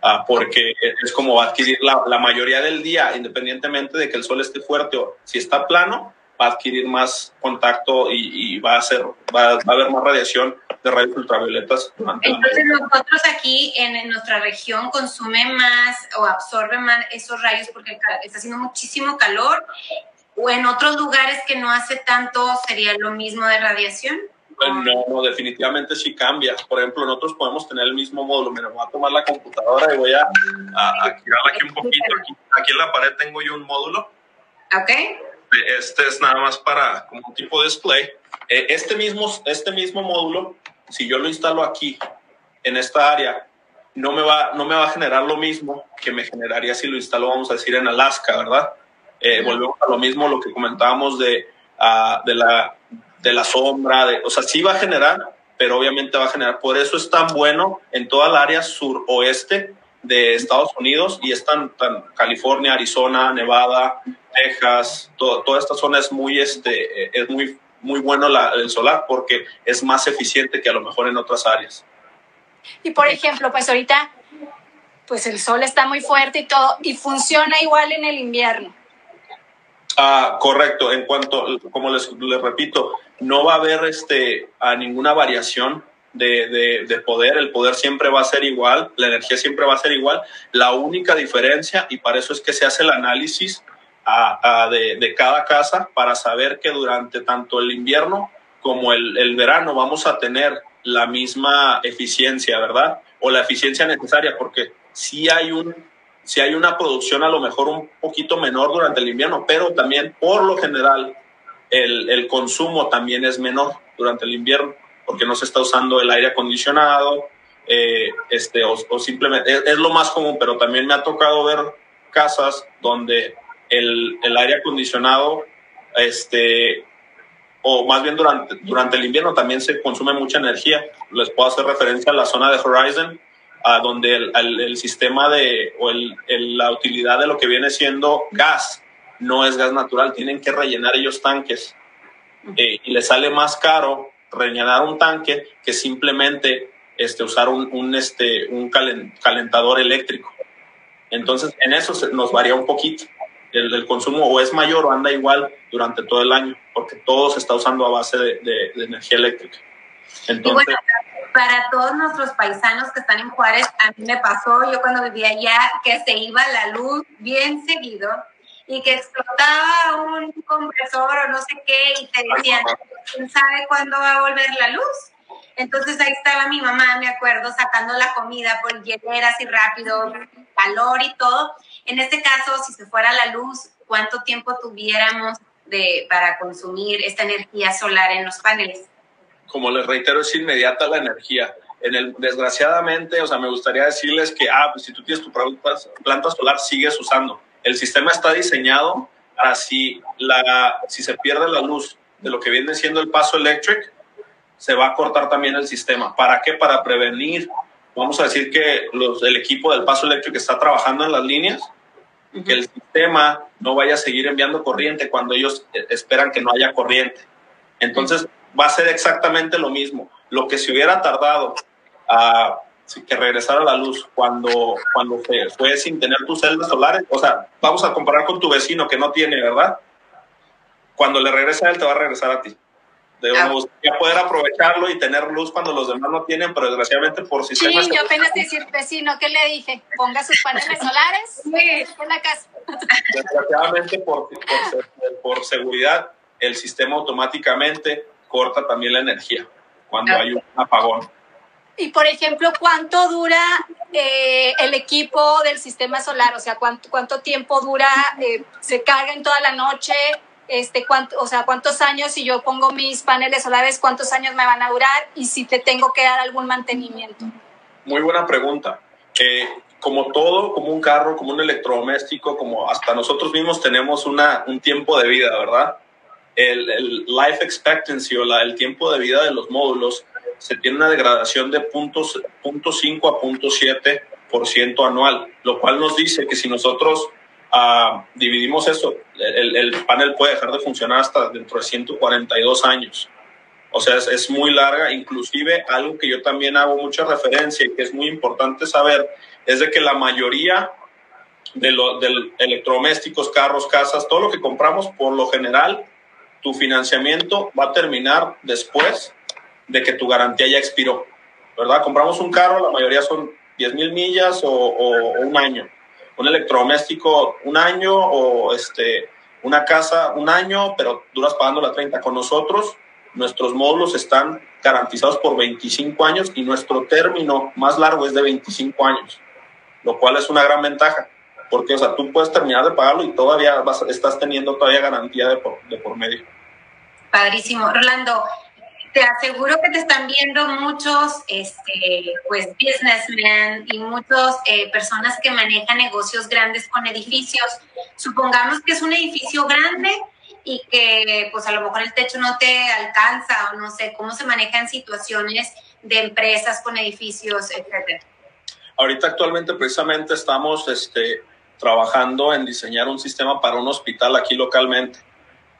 Ah, porque es como adquirir la, la mayoría del día, independientemente de que el sol esté fuerte o si está plano, va a adquirir más contacto y, y va a ser, va, va, a haber más radiación de rayos ultravioletas durante Entonces nosotros aquí en, en, nuestra región consume más o absorbe más esos rayos porque está haciendo muchísimo calor o en otros lugares que no hace tanto sería lo mismo de radiación. No, no, definitivamente sí cambia. Por ejemplo, nosotros podemos tener el mismo módulo. Mira, voy a tomar la computadora y voy a, a, a aquí un poquito. Aquí, aquí en la pared tengo yo un módulo. Ok este es nada más para como tipo de display. Este mismo, este mismo módulo, si yo lo instalo aquí, en esta área, no me, va, no me va a generar lo mismo que me generaría si lo instalo, vamos a decir, en Alaska, ¿verdad? Eh, volvemos a lo mismo, lo que comentábamos de, uh, de, la, de la sombra, de, o sea, sí va a generar, pero obviamente va a generar. Por eso es tan bueno en toda el área suroeste de Estados Unidos y están tan California, Arizona, Nevada, Texas, todo, toda esta zona es muy, este, es muy, muy bueno la, el solar porque es más eficiente que a lo mejor en otras áreas. Y por ejemplo, pues ahorita, pues el sol está muy fuerte y todo, y funciona igual en el invierno. Ah, correcto. En cuanto, como les, les repito, no va a haber este, a ninguna variación de, de, de, poder, el poder siempre va a ser igual, la energía siempre va a ser igual. La única diferencia, y para eso es que se hace el análisis a, a de, de, cada casa, para saber que durante tanto el invierno como el, el verano vamos a tener la misma eficiencia, ¿verdad? O la eficiencia necesaria, porque si hay un si hay una producción a lo mejor un poquito menor durante el invierno, pero también por lo general el, el consumo también es menor durante el invierno porque no se está usando el aire acondicionado, eh, este, o, o simplemente es, es, lo más común, pero también me ha tocado ver casas donde el, el aire acondicionado este, o más bien durante, durante el invierno también se consume mucha energía. Les puedo hacer referencia a la zona de Horizon, a donde el, el, sistema de, o el, la utilidad de lo que viene siendo gas no es gas natural, tienen que rellenar ellos tanques. Eh, y les sale más caro rellenar un tanque que simplemente este, usar un, un este, un calentador eléctrico. Entonces, en eso nos varía un poquito. El, el, consumo o es mayor o anda igual durante todo el año, porque todo se está usando a base de, de, energía eléctrica. Entonces, y bueno, para todos nuestros paisanos que están en Juárez, a mí me pasó, yo cuando vivía allá, que se iba la luz bien seguido y que explotaba un compresor o no sé qué y te decían, ¿quién sabe cuándo va a volver la luz? Entonces ahí estaba mi mamá, me acuerdo, sacando la comida por hielera así rápido, calor y todo. En este caso, si se fuera la luz, ¿cuánto tiempo tuviéramos de, para consumir esta energía solar en los paneles? Como les reitero, es inmediata la energía. En el, desgraciadamente, o sea, me gustaría decirles que, ah, pues si tú tienes tu planta solar, sigues usando. El sistema está diseñado para si, la, si se pierde la luz de lo que viene siendo el paso eléctrico, se va a cortar también el sistema. ¿Para qué? Para prevenir. Vamos a decir que los, el equipo del paso eléctrico está trabajando en las líneas, que el sistema no vaya a seguir enviando corriente cuando ellos eh, esperan que no haya corriente. Entonces, va a ser exactamente lo mismo. Lo que se hubiera tardado a que regresara la luz cuando, cuando fue, fue sin tener tus celdas solares, o sea, vamos a comparar con tu vecino que no tiene, ¿verdad? Cuando le regresa a él, te va a regresar a ti. Debemos ah. poder aprovecharlo y tener luz cuando los demás no tienen, pero desgraciadamente por sistemas... Sí, yo apenas decir, vecino, ¿qué le dije? Ponga sus paneles solares sí. en la casa. Desgraciadamente por, por, seguridad, el sistema automáticamente corta también la energía cuando ah. hay un apagón. Y por ejemplo, ¿cuánto dura eh, el equipo del sistema solar? O sea, ¿cuánto, tiempo dura? Eh, ¿Se carga en toda la noche? este, cuánto, o sea, cuántos años, si yo pongo mis paneles solares, cuántos años me van a durar y si te tengo que dar algún mantenimiento. Muy buena pregunta. Eh, como todo, como un carro, como un electrodoméstico, como hasta nosotros mismos tenemos una, un tiempo de vida, ¿verdad? El, life expectancy o el tiempo de vida de los módulos se tiene una degradación de puntos, punto 5 a punto 7% anual, lo cual nos dice que si nosotros Ah, dividimos eso, el, el, panel puede dejar de funcionar hasta dentro de 142 años. O sea, es, muy larga. Inclusive algo que yo también hago mucha referencia y que es muy importante saber es de que la mayoría de los electrodomésticos, carros, casas, todo lo que compramos, por lo general, tu financiamiento va a terminar después de que tu garantía ya expiró. ¿Verdad? Compramos un carro, la mayoría son 10 mil millas o, un año un electrodoméstico un año o este, una casa un año, pero duras pagando la 30. Con nosotros, nuestros módulos están garantizados por 25 años y nuestro término más largo es de 25 años, lo cual es una gran ventaja, porque o sea, tú puedes terminar de pagarlo y todavía estás teniendo todavía garantía de por, de por medio. Padrísimo. Rolando, te aseguro que te están viendo muchos, este, pues, businessmen y muchas eh, personas que manejan negocios grandes con edificios. Supongamos que es un edificio grande y que, pues, a lo mejor el techo no te alcanza o no sé cómo se manejan situaciones de empresas con edificios, etcétera. Ahorita actualmente precisamente estamos este, trabajando en diseñar un sistema para un hospital aquí localmente,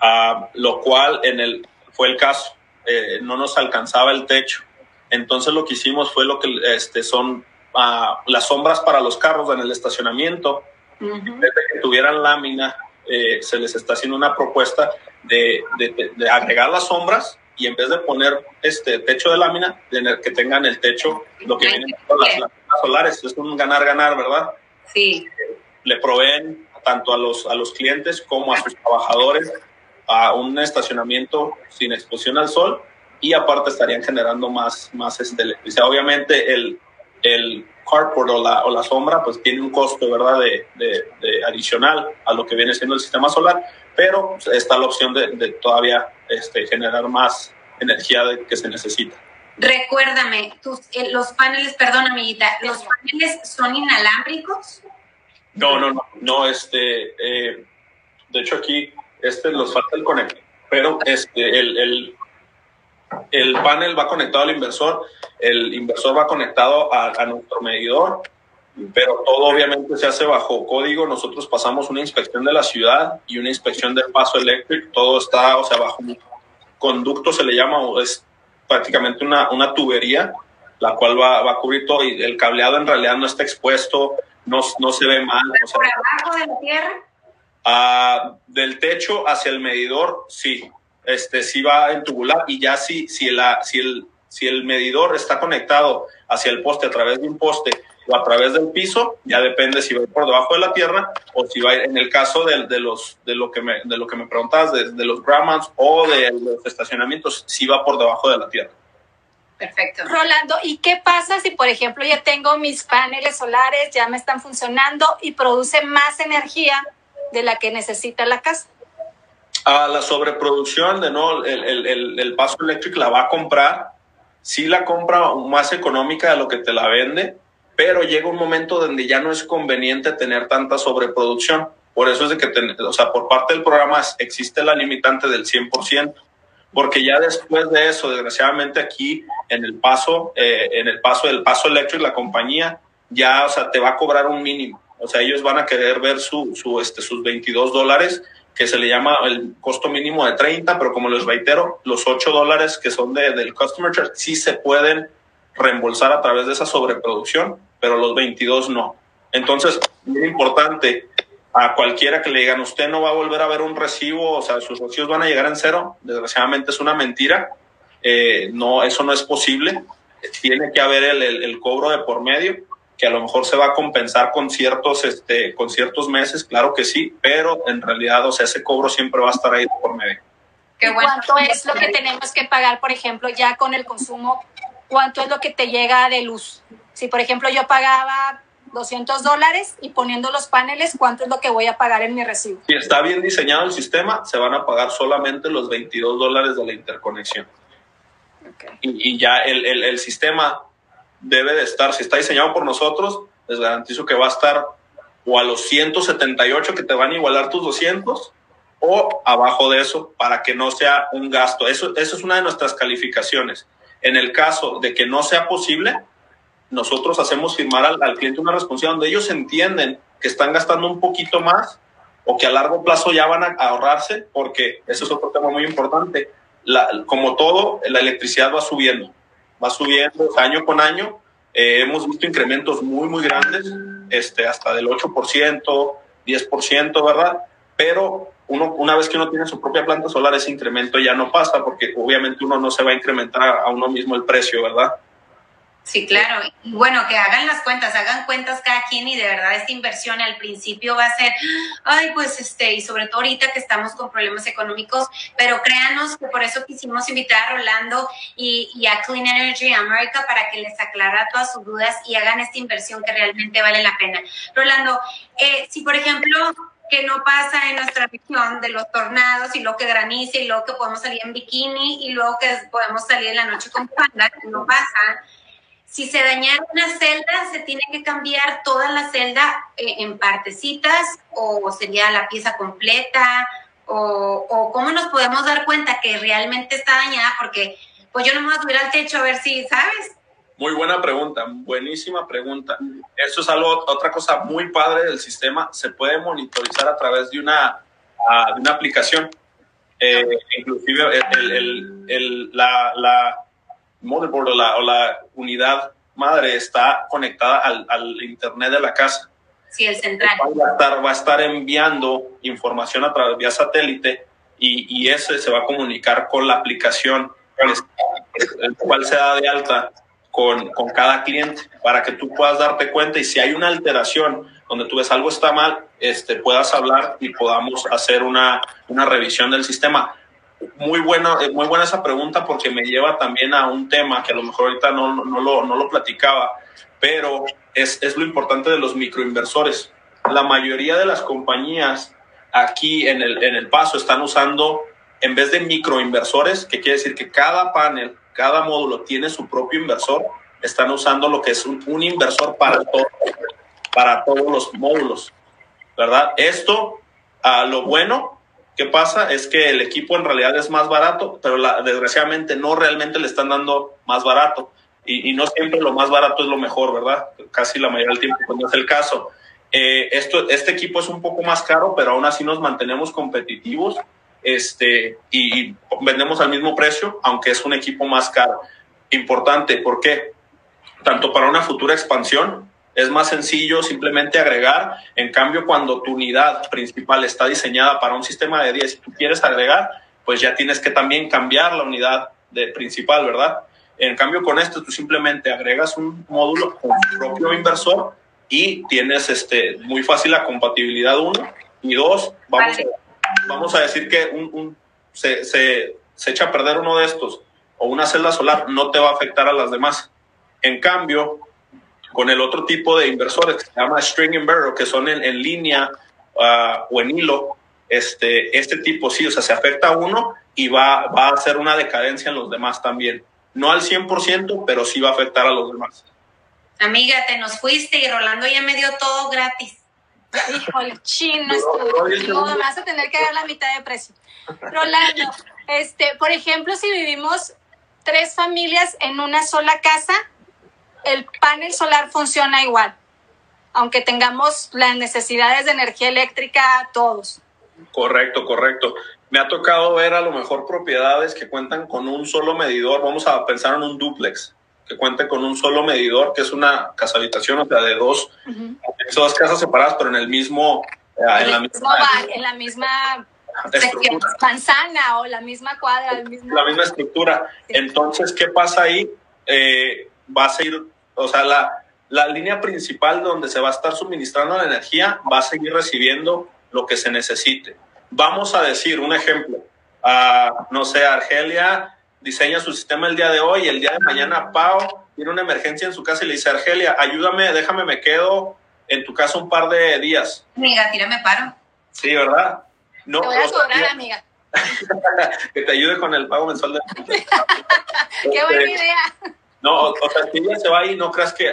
uh, lo cual en el, fue el caso eh, no nos alcanzaba el techo. Entonces lo que hicimos fue lo que este, son ah, las sombras para los carros en el estacionamiento. En vez de que tuvieran lámina, eh, se les está haciendo una propuesta de, de, agregar las sombras y en vez de poner este techo de lámina, que tengan el techo, lo que vienen con las láminas solares. Es un ganar-ganar, ¿verdad? Sí. Le proveen tanto a los, a los clientes como a sus trabajadores a un estacionamiento sin exposición al sol y aparte estarían generando más, más este, electricidad. Obviamente el, el carport o la, o la sombra pues tiene un costo, ¿verdad?, de, de, adicional a lo que viene siendo el sistema solar, pero está la opción de, de todavía este, generar más energía que se necesita. Recuérdame, tus, eh, los paneles, perdón, amiguita, ¿los paneles son inalámbricos? No, no, no, no, este, eh, de hecho aquí este nos falta el conector. pero este, el, el, el panel va conectado al inversor, el inversor va conectado a, a nuestro medidor pero todo obviamente se hace bajo código. Nosotros pasamos una inspección de la ciudad y una inspección del paso eléctrico. Todo está, o sea, bajo un conducto se le llama, es prácticamente una, una tubería, la cual va, va, a cubrir todo y el cableado en realidad no está expuesto, no, no se ve mal. O sea, ¿Por abajo de la tierra? Uh, del techo hacia el medidor, sí. Este sí va en tubular y ya si, si, la, si, el, si el medidor está conectado hacia el poste a través de un poste o a través del piso, ya depende si va por debajo de la tierra o si va en el caso de, de los de lo que me de lo que me preguntabas de, de los Grahams o de los estacionamientos, si va por debajo de la tierra. Perfecto. Rolando, ¿y qué pasa si, por ejemplo, ya tengo mis paneles solares, ya me están funcionando y produce más energía de la que necesita la casa? A la sobreproducción, de no, el, el, el, paso eléctrico la va a comprar, sí la compra más económica de lo que te la vende, pero llega un momento donde ya no es conveniente tener tanta sobreproducción. Por eso es de que, o sea, por parte del programa existe la limitante del 100%, porque ya después de eso, desgraciadamente aquí en el paso, eh, en el paso del paso eléctrico, la compañía ya, o sea, te va a cobrar un mínimo. O sea, ellos van a querer ver su, su, este, sus 22 dólares, que se le llama el costo mínimo de 30, pero como les reitero, los 8 dólares que son de, del customer charge sí se pueden reembolsar a través de esa sobreproducción, pero los 22 no. Entonces, muy importante, a cualquiera que le digan, usted no va a volver a ver un recibo, o sea, sus recibos van a llegar en cero, desgraciadamente es una mentira, eh, no, eso no es posible, tiene que haber el, el, el, cobro de por medio, que a lo mejor se va a compensar con ciertos, este, con ciertos meses, claro que sí, pero en realidad, o sea, ese cobro siempre va a estar ahí por medio. ¿Y cuánto es lo que tenemos que pagar, por ejemplo, ya con el consumo cuánto es lo que te llega de luz. Si, por ejemplo, yo pagaba 200 dólares y poniendo los paneles, ¿cuánto es lo que voy a pagar en mi recibo? Si está bien diseñado el sistema, se van a pagar solamente los 22 dólares de la interconexión. Okay. Y, y, ya el, el, el, sistema debe de estar, si está diseñado por nosotros, les garantizo que va a estar o a los 178 que te van a igualar tus 200 o abajo de eso para que no sea un gasto. Eso, eso es una de nuestras calificaciones. En el caso de que no sea posible, nosotros hacemos firmar al, al, cliente una responsabilidad donde ellos entienden que están gastando un poquito más o que a largo plazo ya van a ahorrarse, porque eso es otro tema muy importante. La, como todo, la electricidad va subiendo, va subiendo año con año. Eh, hemos visto incrementos muy, muy grandes, este, hasta del 8%, 10%, ¿verdad? Pero uno, una vez que uno tiene su propia planta solar, ese incremento ya no pasa porque obviamente uno no se va a incrementar a uno mismo el precio, ¿verdad? Sí, claro. Y bueno, que hagan las cuentas, hagan cuentas cada quien y de verdad esta inversión al principio va a ser, ay, pues este, y sobre todo ahorita que estamos con problemas económicos, pero créanos que por eso quisimos invitar a Rolando y, a Clean Energy America para que les aclara todas sus dudas y hagan esta inversión que realmente vale la pena. Rolando, eh, si por ejemplo que no pasa en nuestra región de los tornados y luego que granice y luego que podemos salir en bikini y luego que podemos salir en la noche con panda, no pasa. Si se dañara una celda, se tiene que cambiar toda la celda eh, en partecitas o sería la pieza completa o, cómo nos podemos dar cuenta que realmente está dañada porque pues yo no me voy a subir al techo a ver si, ¿sabes? Muy buena pregunta, buenísima pregunta. Eso es algo, otra cosa muy padre del sistema. Se puede monitorizar a través de una, de una aplicación. Eh, inclusive el, el, la, la, motherboard o la, o la, unidad madre está conectada al, al, internet de la casa. Sí, el central. Va a estar, va a estar enviando información a través vía satélite y, y ese se va a comunicar con la aplicación, el cual se da de alta con, con, cada cliente para que tú puedas darte cuenta y si hay una alteración donde tú ves algo está mal, este, puedas hablar y podamos hacer una, una revisión del sistema. Muy, bueno, eh, muy buena esa pregunta porque me lleva también a un tema que a lo mejor ahorita no, no, lo, no lo platicaba, pero es, es lo importante de los microinversores. La mayoría de las compañías aquí en el, en el paso están usando, en vez de microinversores, que quiere decir que cada panel cada módulo tiene su propio inversor, están usando lo que es un, un inversor para, todo, para todos los módulos, ¿verdad? Esto, a lo bueno, ¿Qué pasa? Es que el equipo en realidad es más barato, pero la, desgraciadamente no realmente le están dando más barato. Y, y, no siempre lo más barato es lo mejor, ¿verdad? Casi la mayoría del tiempo cuando es el caso. Eh, esto, este equipo es un poco más caro, pero aún así nos mantenemos competitivos este, y vendemos al mismo precio, aunque es un equipo más caro. Importante, ¿por qué? Tanto para una futura expansión, es más sencillo simplemente agregar. En cambio, cuando tu unidad principal está diseñada para un sistema de 10 y tú quieres agregar, pues ya tienes que también cambiar la unidad de principal, ¿verdad? En cambio, con esto tú simplemente agregas un módulo con tu propio inversor y tienes este, muy fácil la compatibilidad, uno. Y dos, vamos, a, vamos a decir que un, un, se, se, se echa a perder uno de estos o una celda solar, no te va a afectar a las demás. En cambio, con el otro tipo de inversores que se llama string inverter, que son en, en línea uh, o en hilo, este, este tipo sí, o sea, se afecta a uno y va, va a hacer una decadencia en los demás también. No al 100%, pero sí va a afectar a los demás. Amiga, te nos fuiste y Rolando ya me dio todo gratis. Híjole, chino, no, me vas a tener que dar la mitad de precio. Rolando, este, por ejemplo, si vivimos tres familias en una sola casa, el panel solar funciona igual, aunque tengamos las necesidades de energía eléctrica todos. Correcto, correcto. Me ha tocado ver a lo mejor propiedades que cuentan con un solo medidor. Vamos a pensar en un duplex que cuente con un solo medidor, que es una casa habitación, o sea, de dos, uh -huh. dos casas separadas, pero en el mismo, eh, en, la misma, en la misma manzana o la misma cuadra, el mismo... la misma estructura. Entonces, ¿qué pasa ahí? Eh, va a seguir, o sea, la, la línea principal donde se va a estar suministrando la energía va a seguir recibiendo lo que se necesite. Vamos a decir un ejemplo. Uh, no sé, Argelia diseña su sistema el día de hoy el día de mañana Pau tiene una emergencia en su casa y le dice, Argelia, ayúdame, déjame, me quedo en tu casa un par de días. Amiga, tírame paro. Sí, ¿verdad? No, te voy a cobrar, amiga. que te ayude con el pago mensual de... Qué buena idea. No, o, sea, si ella se va ahí, no creas que,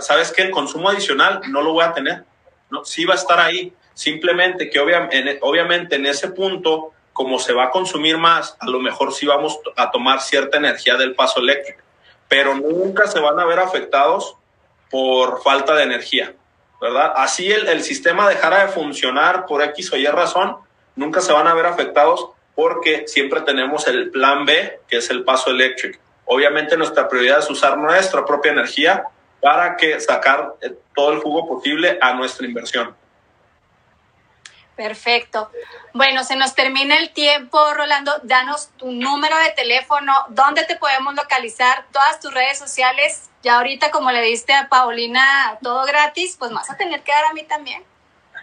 sabes que el consumo adicional no lo voy a tener. No, sí va a estar ahí. Simplemente que obvia, en, obviamente en ese punto como se va a consumir más, a lo mejor sí vamos a tomar cierta energía del paso eléctrico, pero nunca se van a ver afectados por falta de energía, ¿verdad? Así el, el sistema dejara de funcionar por X o Y razón, nunca se van a ver afectados porque siempre tenemos el plan B, que es el paso eléctrico. Obviamente nuestra prioridad es usar nuestra propia energía para que sacar todo el jugo posible a nuestra inversión. Perfecto. Bueno, se nos termina el tiempo, Rolando. Danos tu número de teléfono, dónde te podemos localizar, todas tus redes sociales. Ya ahorita, como le diste a Paulina todo gratis, pues vas a tener que dar a mí también.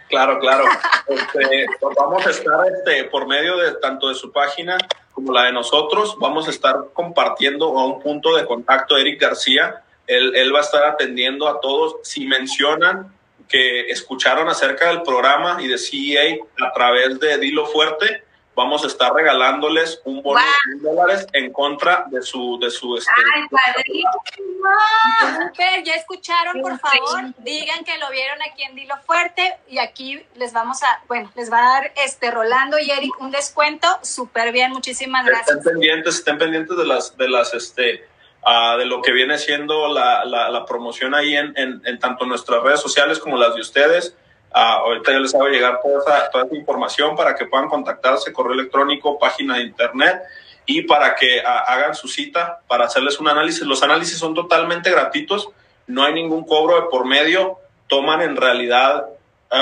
Claro, claro. Este, vamos a estar este, por medio de tanto de su página como la de nosotros. Vamos a estar compartiendo a un punto de contacto Eric García. Él, él va a estar atendiendo a todos. Si mencionan que escucharon acerca del programa y de CEA a través de Dilo Fuerte, vamos a estar regalándoles un bono wow. de mil dólares en contra de su de su este, Ay, Super, ya escucharon, por favor, digan que lo vieron aquí en Dilo Fuerte y aquí les vamos a, bueno, les va a dar este Rolando y Eric un descuento, súper bien, muchísimas gracias. Estén pendientes, estén pendientes de las de las este Uh, de lo que viene siendo la, la, la promoción ahí en, en, en, tanto nuestras redes sociales como las de ustedes. Uh, ahorita yo les hago llegar toda esa, toda esa información para que puedan contactarse, correo electrónico, página de internet y para que uh, hagan su cita para hacerles un análisis. Los análisis son totalmente gratuitos, no hay ningún cobro de por medio, toman en realidad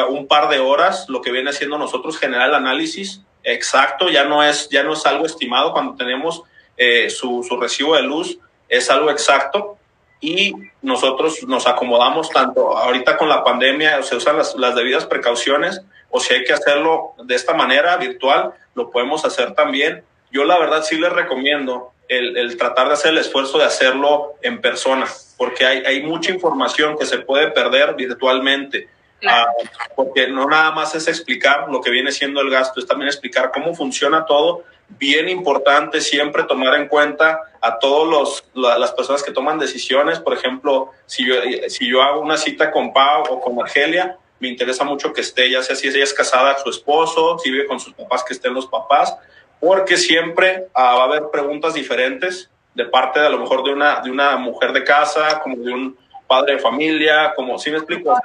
un par de horas, lo que viene siendo nosotros generar el análisis exacto, ya no es, ya no es algo estimado cuando tenemos eh, su, su recibo de luz es algo exacto y nosotros nos acomodamos tanto ahorita con la pandemia, se usan las, las, debidas precauciones, o si hay que hacerlo de esta manera virtual, lo podemos hacer también. Yo la verdad sí les recomiendo el, el tratar de hacer el esfuerzo de hacerlo en persona, porque hay, hay mucha información que se puede perder virtualmente. Claro. Uh, porque no nada más es explicar lo que viene siendo el gasto, es también explicar cómo funciona todo bien importante siempre tomar en cuenta a todos los la, las personas que toman decisiones. Por ejemplo, si yo, si yo hago una cita con Pau o con Argelia, me interesa mucho que esté, ya sea si ella es casada, su esposo, si vive con sus papás, que estén los papás, porque siempre ah, va a haber preguntas diferentes de parte de a lo mejor de una, de una mujer de casa, como de un padre de familia, como, ¿sí me explico?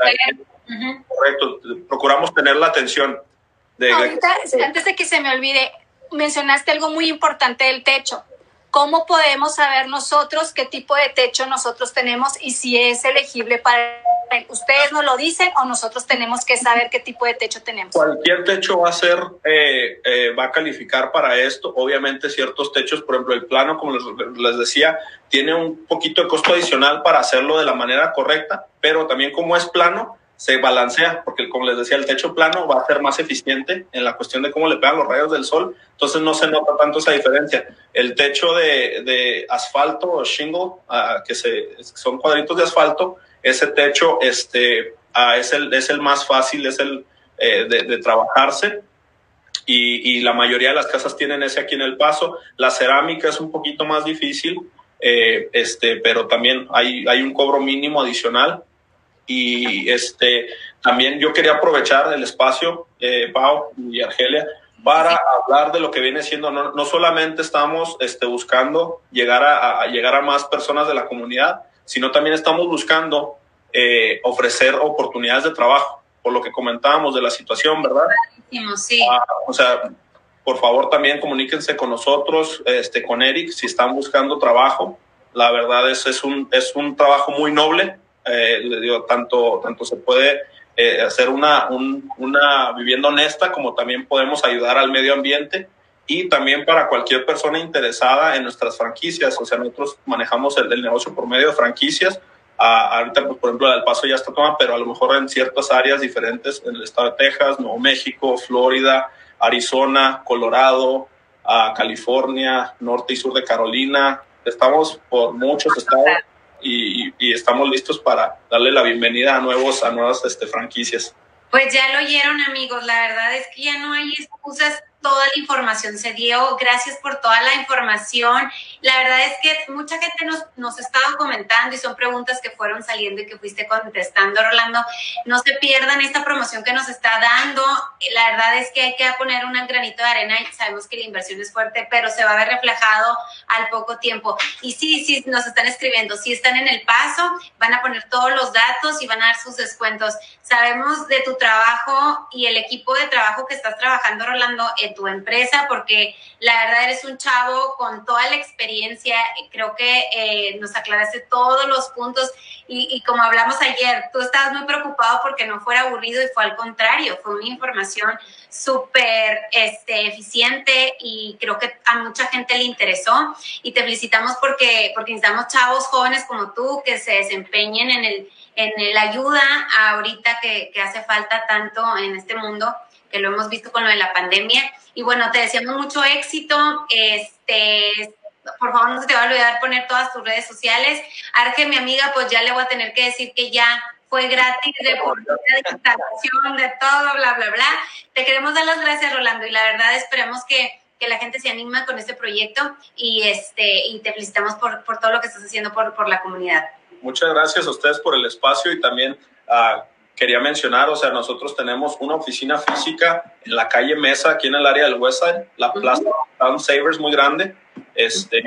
Correcto, procuramos tener la atención. De, antes de que se me olvide, mencionaste algo muy importante del techo. ¿Cómo podemos saber nosotros qué tipo de techo nosotros tenemos y si es elegible para ustedes nos lo dicen o nosotros tenemos que saber qué tipo de techo tenemos? Cualquier techo va a ser, eh, eh, va a calificar para esto. Obviamente ciertos techos, por ejemplo el plano, como les, les, decía, tiene un poquito de costo adicional para hacerlo de la manera correcta, pero también como es plano, se balancea, porque como les decía, el techo plano va a ser más eficiente en la cuestión de cómo le pegan los rayos del sol, entonces no se nota tanto esa diferencia. El techo de, de asfalto o shingle, uh, que se, son cuadritos de asfalto, ese techo este, uh, es, el, es el más fácil, es el eh, de, de, trabajarse. Y, y, la mayoría de las casas tienen ese aquí en el paso. La cerámica es un poquito más difícil, eh, este, pero también hay, hay un cobro mínimo adicional y este, también yo quería aprovechar el espacio, eh, Pau y Argelia, para hablar de lo que viene siendo, no, no solamente estamos este, buscando llegar a, a, llegar a más personas de la comunidad, sino también estamos buscando eh, ofrecer oportunidades de trabajo, por lo que comentábamos de la situación, ¿verdad? Sí. Ah, o sea, por favor también comuníquense con nosotros, este, con Eric, si están buscando trabajo. La verdad es, es, un, es un trabajo muy noble, eh, digo, tanto, tanto se puede eh, hacer una, un, una vivienda honesta como también podemos ayudar al medio ambiente y también para cualquier persona interesada en nuestras franquicias. O sea, nosotros manejamos el, el negocio por medio de franquicias. Ah, ahorita, pues, por ejemplo, el Paso ya está tomada, pero a lo mejor en ciertas áreas diferentes, en el estado de Texas, Nuevo México, Florida, Arizona, Colorado, ah, California, norte y sur de Carolina. Estamos por muchos estados y, y, estamos listos para darle la bienvenida a nuevos a nuevas este, franquicias. Pues ya lo oyeron amigos, la verdad es que ya no hay excusas toda la información se dio. Gracias por toda la información. La verdad es que mucha gente nos, nos ha estado comentando y son preguntas que fueron saliendo y que fuiste contestando, Rolando. No se pierdan esta promoción que nos está dando. La verdad es que hay que poner un granito de arena y sabemos que la inversión es fuerte, pero se va a ver reflejado al poco tiempo. Y sí, sí, nos están escribiendo. Si están en el paso, van a poner todos los datos y van a dar sus descuentos. Sabemos de tu trabajo y el equipo de trabajo que estás trabajando, Rolando, en tu empresa, porque la verdad eres un chavo con toda la experiencia. Creo que eh, nos aclaraste todos los puntos y, como hablamos ayer, tú estabas muy preocupado porque no fuera aburrido y fue al contrario, fue una información súper este, eficiente y creo que a mucha gente le interesó y te felicitamos porque, porque necesitamos chavos jóvenes como tú que se desempeñen en el en la ayuda ahorita que, que hace falta tanto en este mundo que lo hemos visto con lo de la pandemia. Y bueno, te deseamos mucho éxito. Este, por favor, no se te va a olvidar poner todas tus redes sociales. Arge, mi amiga, pues ya le voy a tener que decir que ya fue gratis de por de instalación, de todo, bla, bla, bla. Te queremos dar las gracias, Rolando, y la verdad esperemos que, que la gente se anima con este proyecto y, este, y te felicitamos por, por todo lo que estás haciendo por, por la comunidad. Muchas gracias a ustedes por el espacio y también a quería mencionar, o sea, nosotros tenemos una oficina física en la calle Mesa, aquí en el área del Westside, la plaza Town Savers muy grande. Este,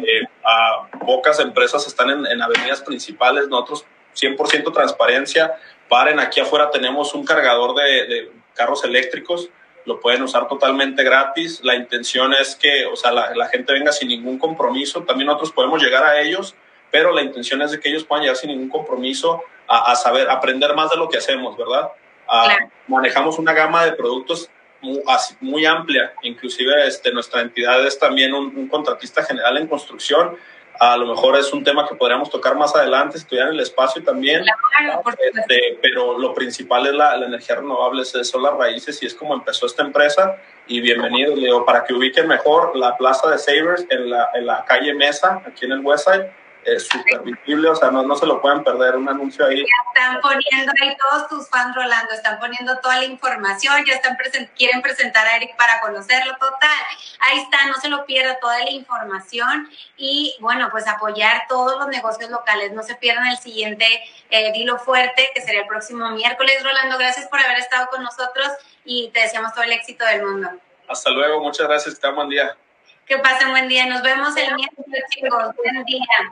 a pocas empresas están en, en avenidas principales, nosotros 100% transparencia. Paren, aquí afuera tenemos un cargador de, de, carros eléctricos, lo pueden usar totalmente gratis. La intención es que, o sea, la, la gente venga sin ningún compromiso. También nosotros podemos llegar a ellos pero la intención es de que ellos puedan llegar sin ningún compromiso a, a saber, aprender más de lo que hacemos, ¿verdad? A, claro. Manejamos una gama de productos muy, muy, amplia, inclusive este, nuestra entidad es también un, un, contratista general en construcción, a lo mejor es un tema que podríamos tocar más adelante, estudiar el espacio también, claro, este, pero lo principal es la, la, energía renovable, son las raíces y es como empezó esta empresa. Y bienvenido, Leo, para que ubiquen mejor la plaza de Savers en la, en la calle Mesa, aquí en el Westside, es súper visible, o sea, no, no se lo pueden perder, un anuncio ahí. Ya están poniendo ahí todos tus fans, Rolando, están poniendo toda la información, ya están quieren presentar a Eric para conocerlo, total. Ahí está, no se lo pierda toda la información y bueno, pues apoyar todos los negocios locales, no se pierdan el siguiente eh, Dilo Fuerte, que sería el próximo miércoles. Rolando, gracias por haber estado con nosotros y te deseamos todo el éxito del mundo. Hasta luego, muchas gracias, que buen día. Que pasen buen día, nos vemos el miércoles, chicos. Buen día.